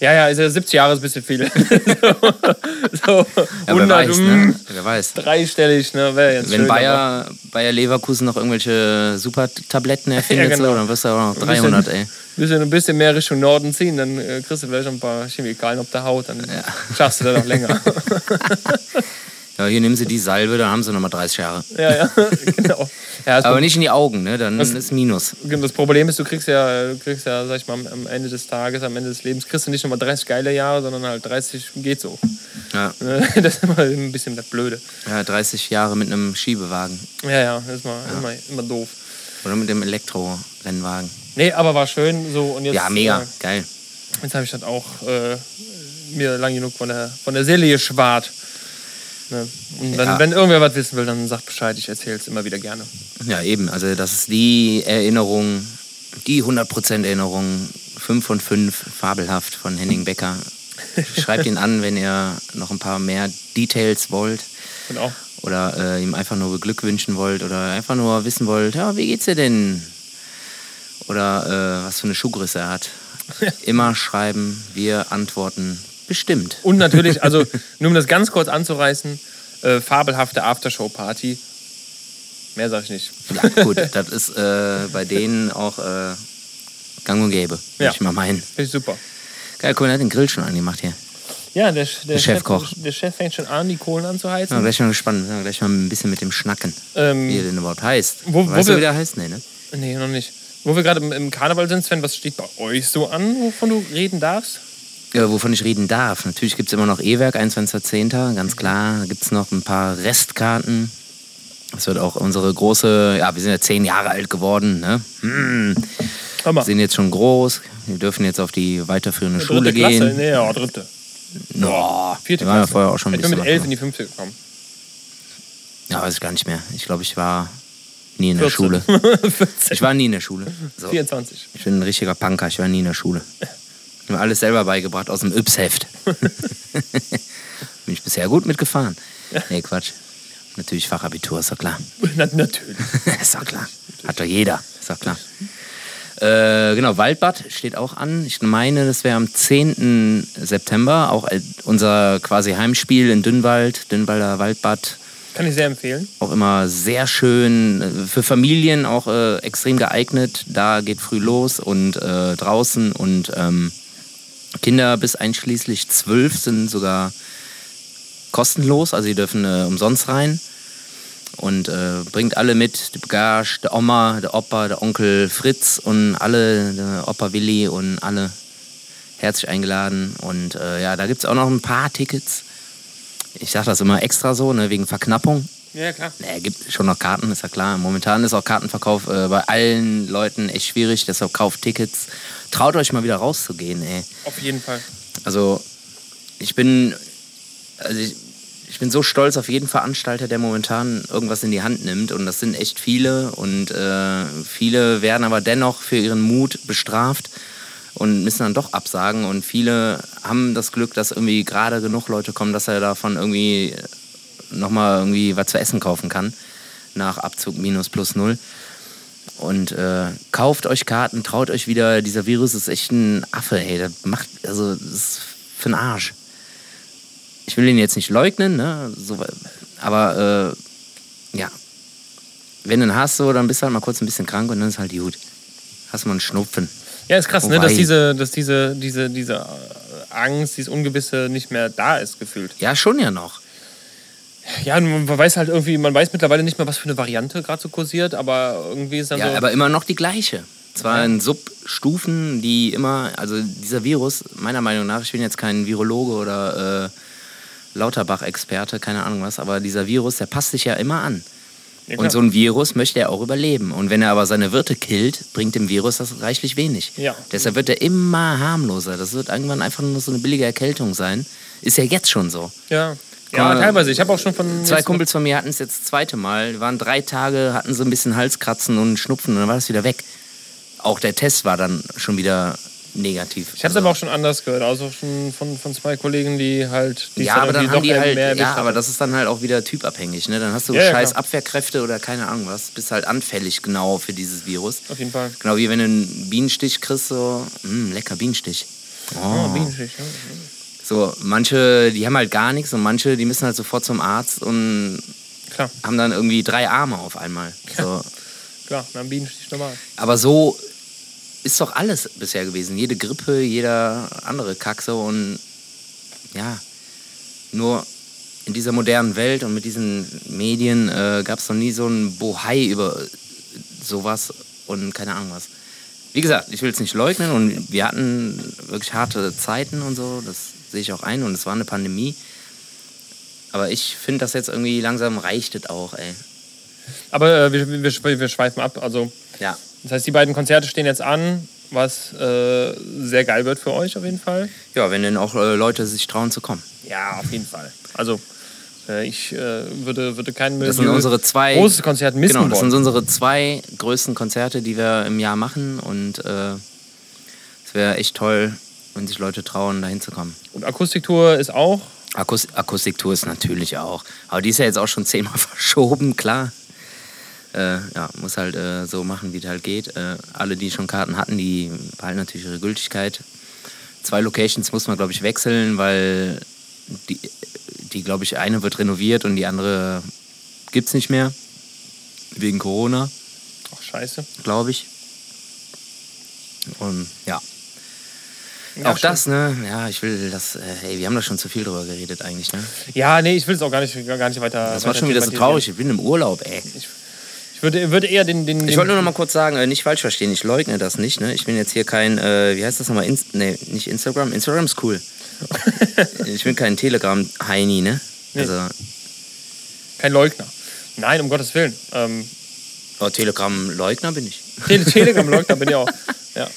Ja, ja, also 70 Jahre ist ein bisschen viel. so, (laughs) so Ja, wer 100, weiß, mm, ne? Wer weiß. dreistellig, ne? Wäre jetzt Wenn schön, Bayer, Bayer Leverkusen noch irgendwelche Super-Tabletten (laughs) erfindet, Ja, genau. so, dann wirst du auch noch Ein bisschen- 300, ey. bisschen, ein bisschen mehr Richtung Norden ziehen, dann äh, kriegst du vielleicht noch ein paar Chemikalien auf der Haut, dann schaffst du das noch länger. (laughs) Ja, hier nehmen sie die Salbe, dann haben sie nochmal 30 Jahre. ja, ja, (laughs) genau. Ja, das, Aber nicht in die Augen, ne? Dann Was- ist Minus. das Problem ist, du kriegst ja, du kriegst ja, sag ich mal, am- Ende des Tages, am Ende des Lebens, kriegst du nicht nochmal 30 geile Jahre, sondern halt 30 geht so. Ja, (laughs) Das ist immer ein bisschen das Blöde. ja 30 Jahre mit einem Schiebewagen. Ja, ja, das ist mal, Immer, immer doof. Oder mit dem Elektrorennwagen. Nee, aber war schön so und jetzt. Ja, mega. Äh, Geil. Jetzt habe ich das auch äh, mir lang genug von der, von der Seele geschwart. Ne? Und wenn, Ja. wenn irgendwer was wissen will, dann sagt Bescheid. Ich erzähle es immer wieder gerne. Ja, eben. Also, das ist die Erinnerung, die 100% Erinnerung, 5 von 5, fabelhaft von Henning Becker. (laughs) Schreibt ihn an, wenn ihr noch ein paar mehr Details wollt Genau. oder äh, ihm einfach nur beglückwünschen wollt oder einfach nur wissen wollt, ja, wie geht's dir denn? Oder äh, was für eine Schuhgröße er hat. (laughs) Immer schreiben, wir antworten bestimmt. Und natürlich, also nur um das ganz kurz anzureißen, äh, fabelhafte Aftershow-Party. Mehr sage ich nicht. Ja, gut, das ist äh, bei denen auch äh, gang und gäbe, Ja. ich mal meinen. Finde ich super. Geil, guck mal, der hat den Grill schon angemacht hier. Ja, der, der, Chefkoch. Chef, der Chef fängt schon an, die Kohlen Ja, anzuheizen. gleich mal gespannt. Ja, gleich mal ein bisschen mit dem Schnacken, wie er Ähm, denn überhaupt heißt. Wo- wo weißt du, wir- wie der heißt? Nee, ne? nee, noch nicht. Wo wir gerade im, im Karneval sind, Sven, was steht bei euch so an, wovon du reden darfst? Ja, wovon ich reden darf. Natürlich gibt es immer noch E-Werk, 21.10., ganz klar. Da gibt es noch ein paar Restkarten. Das wird auch unsere große, ja, wir sind ja zehn Jahre alt geworden, ne? Hm, wir sind jetzt schon groß. Wir dürfen jetzt auf die weiterführende Schule dritte Klasse? gehen. Nee, ja, dritte. No, Vierte wir waren ja Klasse. vorher auch schon ein ich bin mit elf in die fünfte gekommen. Ja, weiß ich gar nicht mehr. Ich glaube, ich war nie in der 14. Schule. (laughs) 14. Ich war nie in der Schule. So. 24. Ich bin ein richtiger Punker, ich war nie in der Schule. (laughs) Ich habe mir alles selber beigebracht aus dem Yps-Heft. (laughs) bin ich bisher gut mitgefahren. Nee, Quatsch. Natürlich Fachabitur, ist doch klar. Na, natürlich. (laughs) ist doch klar. Hat doch jeder, ist doch klar. Äh, genau, Waldbad steht auch an. Ich meine, das wäre am 10. September, auch äh, unser quasi Heimspiel in Dünnwald, Dünnwalder Waldbad. Kann ich sehr empfehlen. Auch immer sehr schön. äh, Für Familien auch äh, extrem geeignet. Da geht früh los und äh, draußen und ähm, Kinder bis einschließlich zwölf sind sogar kostenlos. Also die dürfen äh, umsonst rein. Und äh, bringt alle mit, die Bagage, der Oma, der Opa, der Onkel Fritz und alle, der Opa Willi und alle herzlich eingeladen. Und äh, ja, da gibt es auch noch ein paar Tickets. Ich sage das immer extra so, ne, wegen Verknappung. Ja, klar. Es gibt schon noch Karten, ist ja klar. Momentan ist auch Kartenverkauf äh, bei allen Leuten echt schwierig, deshalb kauft Tickets. Traut euch mal wieder rauszugehen, ey. Auf jeden Fall. Also, ich bin, also ich, ich bin so stolz auf jeden Veranstalter, der momentan irgendwas in die Hand nimmt. Und das sind echt viele. Und äh, viele werden aber dennoch für ihren Mut bestraft und müssen dann doch absagen. Und viele haben das Glück, dass irgendwie gerade genug Leute kommen, dass er davon irgendwie nochmal irgendwie was zu essen kaufen kann. Nach Abzug minus plus null. Und äh, kauft euch Karten, traut euch wieder. Dieser Virus ist echt ein Affe, ey. Das macht, also, das ist für Arsch. Ich will ihn jetzt nicht leugnen, ne? So, aber äh, ja. Wenn du ihn hast, so, dann bist du halt mal kurz ein bisschen krank und dann ist halt gut. Hast mal einen Schnupfen. Ja, ist krass, ne? Wobei- dass diese, dass diese, diese, diese Angst, dieses Ungewisse nicht mehr da ist, gefühlt. Ja, schon ja noch. Ja, man weiß halt irgendwie, man weiß mittlerweile nicht mehr, was für eine Variante gerade so kursiert, aber irgendwie ist dann Ja, so. aber immer noch die gleiche. Zwar in Substufen, die immer, also dieser Virus, meiner Meinung nach, ich bin jetzt kein Virologe oder äh, Lauterbach-Experte, keine Ahnung was, aber dieser Virus, der passt sich ja immer an. Ja. Und so ein Virus möchte er auch überleben. Und wenn er aber seine Wirte killt, bringt dem Virus das reichlich wenig. Ja. Deshalb wird er immer harmloser. Das wird irgendwann einfach nur so eine billige Erkältung sein. Ist ja jetzt schon so. ja. Ja, teilweise. Ich habe auch schon von. Zwei Kumpels von mir hatten es jetzt das zweite Mal. Die waren drei Tage, hatten so ein bisschen Halskratzen und Schnupfen und dann war das wieder weg. Auch der Test war dann schon wieder negativ. Ich habe es aber auch schon anders gehört, also schon von, von zwei Kollegen, die halt. Die ja, aber dann haben die halt, ja, aber das ist dann halt auch wieder typabhängig. Ne? Dann hast du Ja, ja, scheiß klar. Abwehrkräfte oder keine Ahnung was. Bist halt anfällig genau für dieses Virus. Auf jeden Fall. Genau wie wenn du einen Bienenstich kriegst, so, mh, lecker Bienenstich. Oh, Oh. Bienenstich, ja. So, manche, die haben halt gar nichts und manche, die müssen halt sofort zum Arzt und Klar, haben dann irgendwie drei Arme auf einmal. So. klar, na, ein Bienenstich normal. Aber so ist doch alles bisher gewesen. Jede Grippe, jeder andere Kack so und ja, nur in dieser modernen Welt und mit diesen Medien äh, gab es noch nie so ein Bohai über sowas und keine Ahnung was. Wie gesagt, ich will es nicht leugnen und wir hatten wirklich harte Zeiten und so, das sehe ich auch ein und es war eine Pandemie. Aber ich finde das jetzt irgendwie langsam reicht es auch, ey. Aber äh, wir, wir, wir schweifen ab. Also, Ja. das heißt, die beiden Konzerte stehen jetzt an, was äh, sehr geil wird für euch auf jeden Fall. Ja, wenn denn auch äh, Leute sich trauen zu kommen. Ja, auf jeden Fall. Also, äh, ich äh, würde, würde kein Das sind unsere zwei großes Konzert missen Genau, das wollen. sind unsere zwei größten Konzerte, die wir im Jahr machen und äh, es wäre echt toll, wenn sich Leute trauen, da hinzukommen. Und Akustiktour ist auch. Akus Akustiktour ist natürlich auch, aber die ist ja jetzt auch schon zehnmal (laughs) verschoben, klar. Äh, ja, muss halt äh, so machen, wie es halt geht. Äh, alle, die schon Karten hatten, die behalten natürlich ihre Gültigkeit. Zwei Locations muss man, glaube ich, wechseln, weil die, die glaube ich, eine wird renoviert und die andere gibt es nicht mehr. Wegen Corona Ach, scheiße. glaube ich. Und ja, Ja, auch das, ne? Ja, ich will das, äh, hey, wir haben da schon zu viel drüber geredet eigentlich, ne? Ja, nee, ich will es auch gar nicht, gar nicht weiter. Das war weiter schon wieder so traurig, ich bin im Urlaub, ey. Ich würde, würde eher den. den, Ich wollte nur noch mal kurz sagen, äh, nicht falsch verstehen, ich leugne das nicht, ne? Ich bin jetzt hier kein, äh, wie heißt das nochmal? Inst nee, nicht Instagram, Instagram ist cool. (laughs) ich bin kein Telegram-Heini, ne? Nee. Also, kein Leugner. Nein, um Gottes Willen. Ähm, oh, Telegram-Leugner bin ich. Tele Telegram-Leugner (laughs) bin ich auch. Ja.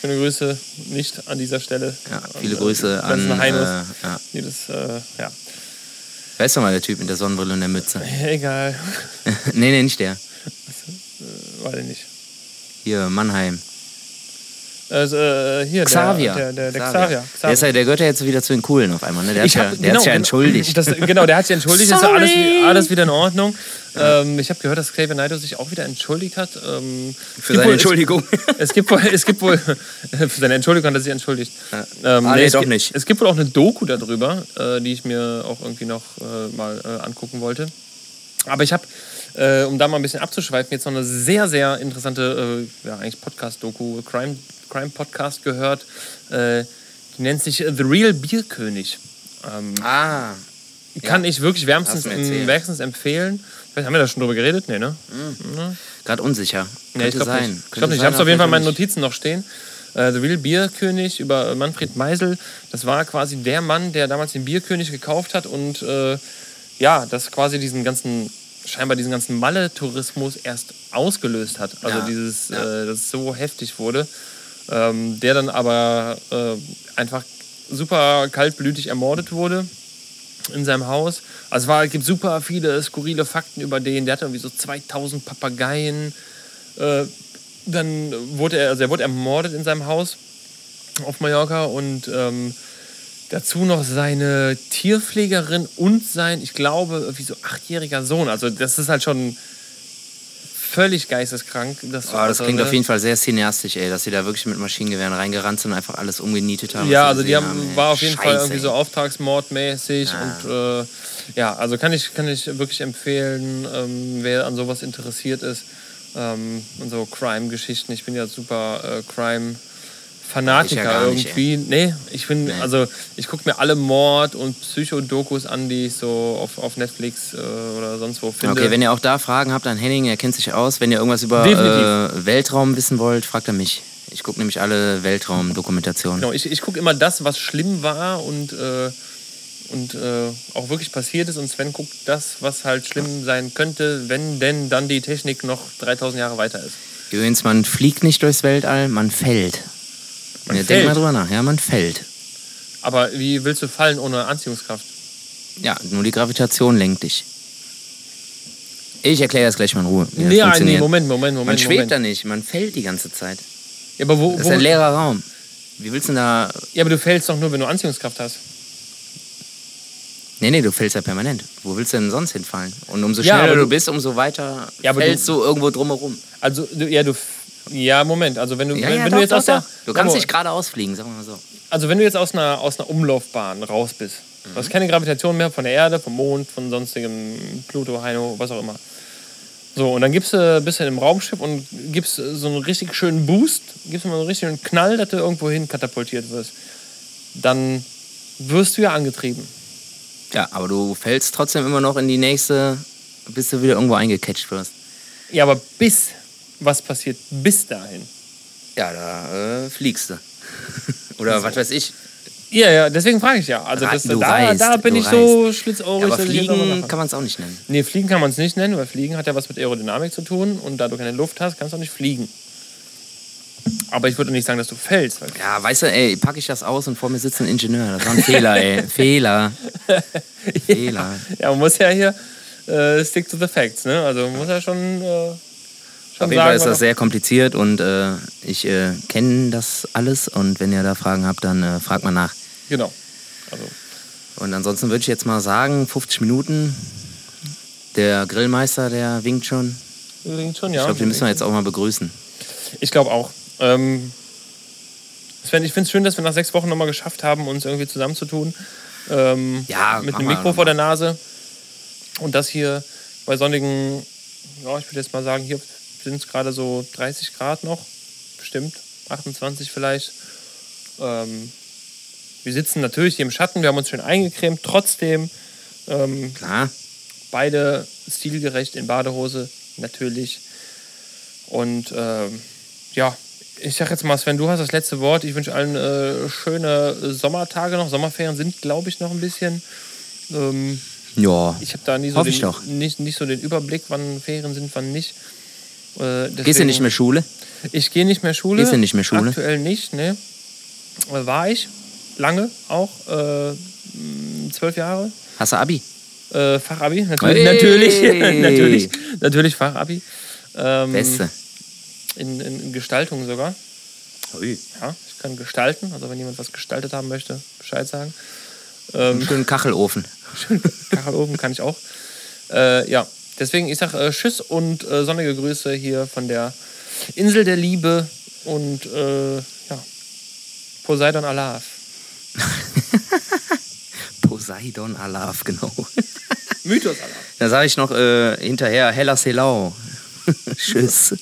Schöne Grüße nicht an dieser Stelle. Ja, viele Und, äh, Grüße an, ganzen äh, Heinos, ja. die das, äh, ja. Wer ist nochmal der Typ mit der Sonnenbrille und der Mütze? (laughs) Egal. (laughs) nee, nee, nicht der. Weiß ich nicht. Hier, Mannheim. Also, äh, hier, Xavier. Der, der, der, der Xavier. Xavier. Der, ist ja, der gehört ja jetzt wieder zu den Coolen auf einmal. Ne? Der, hat, ja, genau, ja genau. entschuldigt. Das, genau, der hat sich entschuldigt. Ist ja alles, Sorry. alles wieder in Ordnung. Ähm, ich habe gehört, dass Xavier Naidoo sich auch wieder entschuldigt hat. Ähm, Für seine wohl- Entschuldigung. Es, (laughs) es gibt wohl, es gibt wohl (laughs) für seine Entschuldigung hat er sich entschuldigt. Ja. Ähm, Ah, nee, es doch gibt, nicht. Es gibt wohl auch eine Doku darüber, äh, die ich mir auch irgendwie noch äh, mal äh, angucken wollte. Aber ich habe, äh, um da mal ein bisschen abzuschweifen, jetzt noch eine sehr, sehr interessante, äh, ja, eigentlich Podcast-Doku, Crime, Crime-Podcast gehört. Äh, die nennt sich The Real Bierkönig. Ähm, Ah. kann ich wirklich wärmstens, wärmstens empfehlen. Vielleicht haben wir da schon drüber geredet? Nee, ne? Gerade unsicher. Nee, Könnte ich glaube nicht. Ich, glaub nicht. ich habe es auf jeden Fall in meinen Notizen noch stehen. Äh, The Real Bierkönig über Manfred Meisel. Das war quasi der Mann, der damals den Bierkönig gekauft hat und äh, ja, das quasi diesen ganzen, scheinbar diesen ganzen Malle-Tourismus erst ausgelöst hat. Also Ja, dieses, ja. Äh, dass es so heftig wurde. Ähm, der dann aber äh, einfach super kaltblütig ermordet wurde in seinem Haus. Also es war, es gibt super viele skurrile Fakten über den. Der hatte irgendwie so 2000 Papageien. Äh, dann wurde er, also er wurde ermordet in seinem Haus auf Mallorca und ähm, dazu noch seine Tierpflegerin und sein, ich glaube, irgendwie so achtjähriger Sohn. Also das ist halt schon völlig geisteskrank. Das, Ah, das also, klingt ne? auf jeden Fall sehr cineastisch, ey, dass sie da wirklich mit Maschinengewehren reingerannt sind und einfach alles umgenietet haben. Ja, also die haben, ey. war auf jeden Fall Scheiße, irgendwie so ey. auftragsmordmäßig Ah. und äh, ja, also kann ich, kann ich wirklich empfehlen, ähm, wer an sowas interessiert ist ähm, und so Crime-Geschichten. Ich bin ja super äh, Crime. Fanatiker ja gar nicht, irgendwie. nee, ich bin, Nee. also ich gucke mir alle Mord- und Psychodokus an, die ich so auf, auf Netflix äh, oder sonst wo finde. Okay, wenn ihr auch da Fragen habt an Henning, er kennt sich aus. Wenn ihr irgendwas über äh, Weltraum wissen wollt, fragt er mich. Ich gucke nämlich alle Weltraumdokumentationen. Genau, ich, ich gucke immer das, was schlimm war und, äh, und äh, auch wirklich passiert ist. Und Sven guckt das, was halt schlimm sein könnte, wenn denn dann die Technik noch 3000 Jahre weiter ist. Übrigens, man fliegt nicht durchs Weltall, man fällt. Man ja, fällt. Denk mal drüber nach. Ja, man fällt. Aber wie willst du fallen ohne Anziehungskraft? Ja, nur die Gravitation lenkt dich. Ich erkläre das gleich mal in Ruhe. wie das nee, nee. Moment, Moment, Moment. man schwebt Moment. da nicht, man fällt die ganze Zeit. Ja aber, wo, Das ist ein leerer Raum. Wie willst du denn da. ja, aber du fällst doch nur, wenn du Anziehungskraft hast. Nee, nee, du fällst ja permanent. Wo willst du denn sonst hinfallen? Und umso Ja, schneller aber du du- bist, umso weiter Ja, fällst du, irgendwo drumherum. Also, du, ja, du. Ja, Moment. Also, wenn du, Ja, wenn, ja, wenn doch, du jetzt doch, aus der. Du kannst nicht geradeaus fliegen, sagen wir mal so. Also, wenn du jetzt aus einer, aus einer Umlaufbahn raus bist, du Mhm. hast keine Gravitation mehr von der Erde, vom Mond, von sonstigem Pluto, Heino, was auch immer. So, und dann gibst du, bist du im Raumschiff und gibst so einen richtig schönen Boost, gibst mal so einen richtigen Knall, dass du irgendwo hin katapultiert wirst. Dann wirst du ja angetrieben. Ja, aber du fällst trotzdem immer noch in die nächste, bis du wieder irgendwo eingecatcht wirst. Ja, aber bis was passiert, bis dahin. Ja, da äh, fliegst du. (laughs) Oder was weiß ich. Ja, ja, deswegen frage ich ja. Also das, du da, weißt, da bin ich so weißt. schlitzohrig. Ja, aber fliegen kann man es auch nicht nennen. Nee, fliegen kann man es nicht nennen, weil fliegen hat ja was mit Aerodynamik zu tun und da du keine Luft hast, kannst du auch nicht fliegen. Aber ich würde nicht sagen, dass du fällst. Ja, weißt du, ey, packe ich das aus und vor mir sitzt ein Ingenieur. Das war ein Fehler, ey. (laughs) Fehler. (laughs) Fehler. ja, man muss ja hier äh, stick to the facts, ne? Also man muss ja schon, äh, schon Auf jeden Fall ist das sehr kompliziert und äh, ich äh, kenne das alles. Und wenn ihr da Fragen habt, dann äh, fragt mal nach. Genau. Also, Und ansonsten würde ich jetzt mal sagen, 50 Minuten. Der Grillmeister, der winkt schon. übrigens schon, ja. Ich glaube, den müssen wir jetzt auch mal begrüßen. Ich glaube auch. Ähm, Sven, ich finde es schön, dass wir nach sechs Wochen nochmal geschafft haben, uns irgendwie zusammenzutun. Ähm, Ja, mit einem Mikro vor der Nase. Und das hier bei sonnigen, ja, ich würde jetzt mal sagen, hier sind es gerade so 30 Grad noch. Bestimmt. 28 vielleicht. Ähm, wir sitzen natürlich hier im Schatten, wir haben uns schön eingecremt. Trotzdem ähm, Klar. beide stilgerecht in Badehose, natürlich. Und ähm, ja, ich sag jetzt mal, Sven, du hast das letzte Wort. Ich wünsche allen äh, schöne Sommertage noch. Sommerferien sind, glaube ich, noch ein bisschen. Ähm, Ja. ich habe da nie so, den. Nicht, nicht so den Überblick, wann Ferien sind, wann nicht. Äh, Gehst du nicht mehr Schule? Ich gehe nicht mehr Schule. Gehst du nicht mehr Schule? Aktuell nicht, ne. War ich lange auch. Äh, mh, zwölf Jahre. Hast du Abi? Äh, Fachabi, natürlich, Hey! natürlich, (laughs) natürlich, natürlich Fachabi. Ähm, Beste. In, in, Gestaltung sogar. Ui. Ja, ich kann gestalten, also wenn jemand was gestaltet haben möchte, Bescheid sagen. Ähm, schönen Kachelofen. (laughs) Kachelofen kann ich auch. Äh, ja, deswegen, ich sag äh, Tschüss und äh, sonnige Grüße hier von der Insel der Liebe und äh, ja, Poseidon Alav. (laughs) Poseidon Alaf, genau. Mythos, Alter. Da sage ich noch äh, hinterher Hella Selau. (laughs) Tschüss.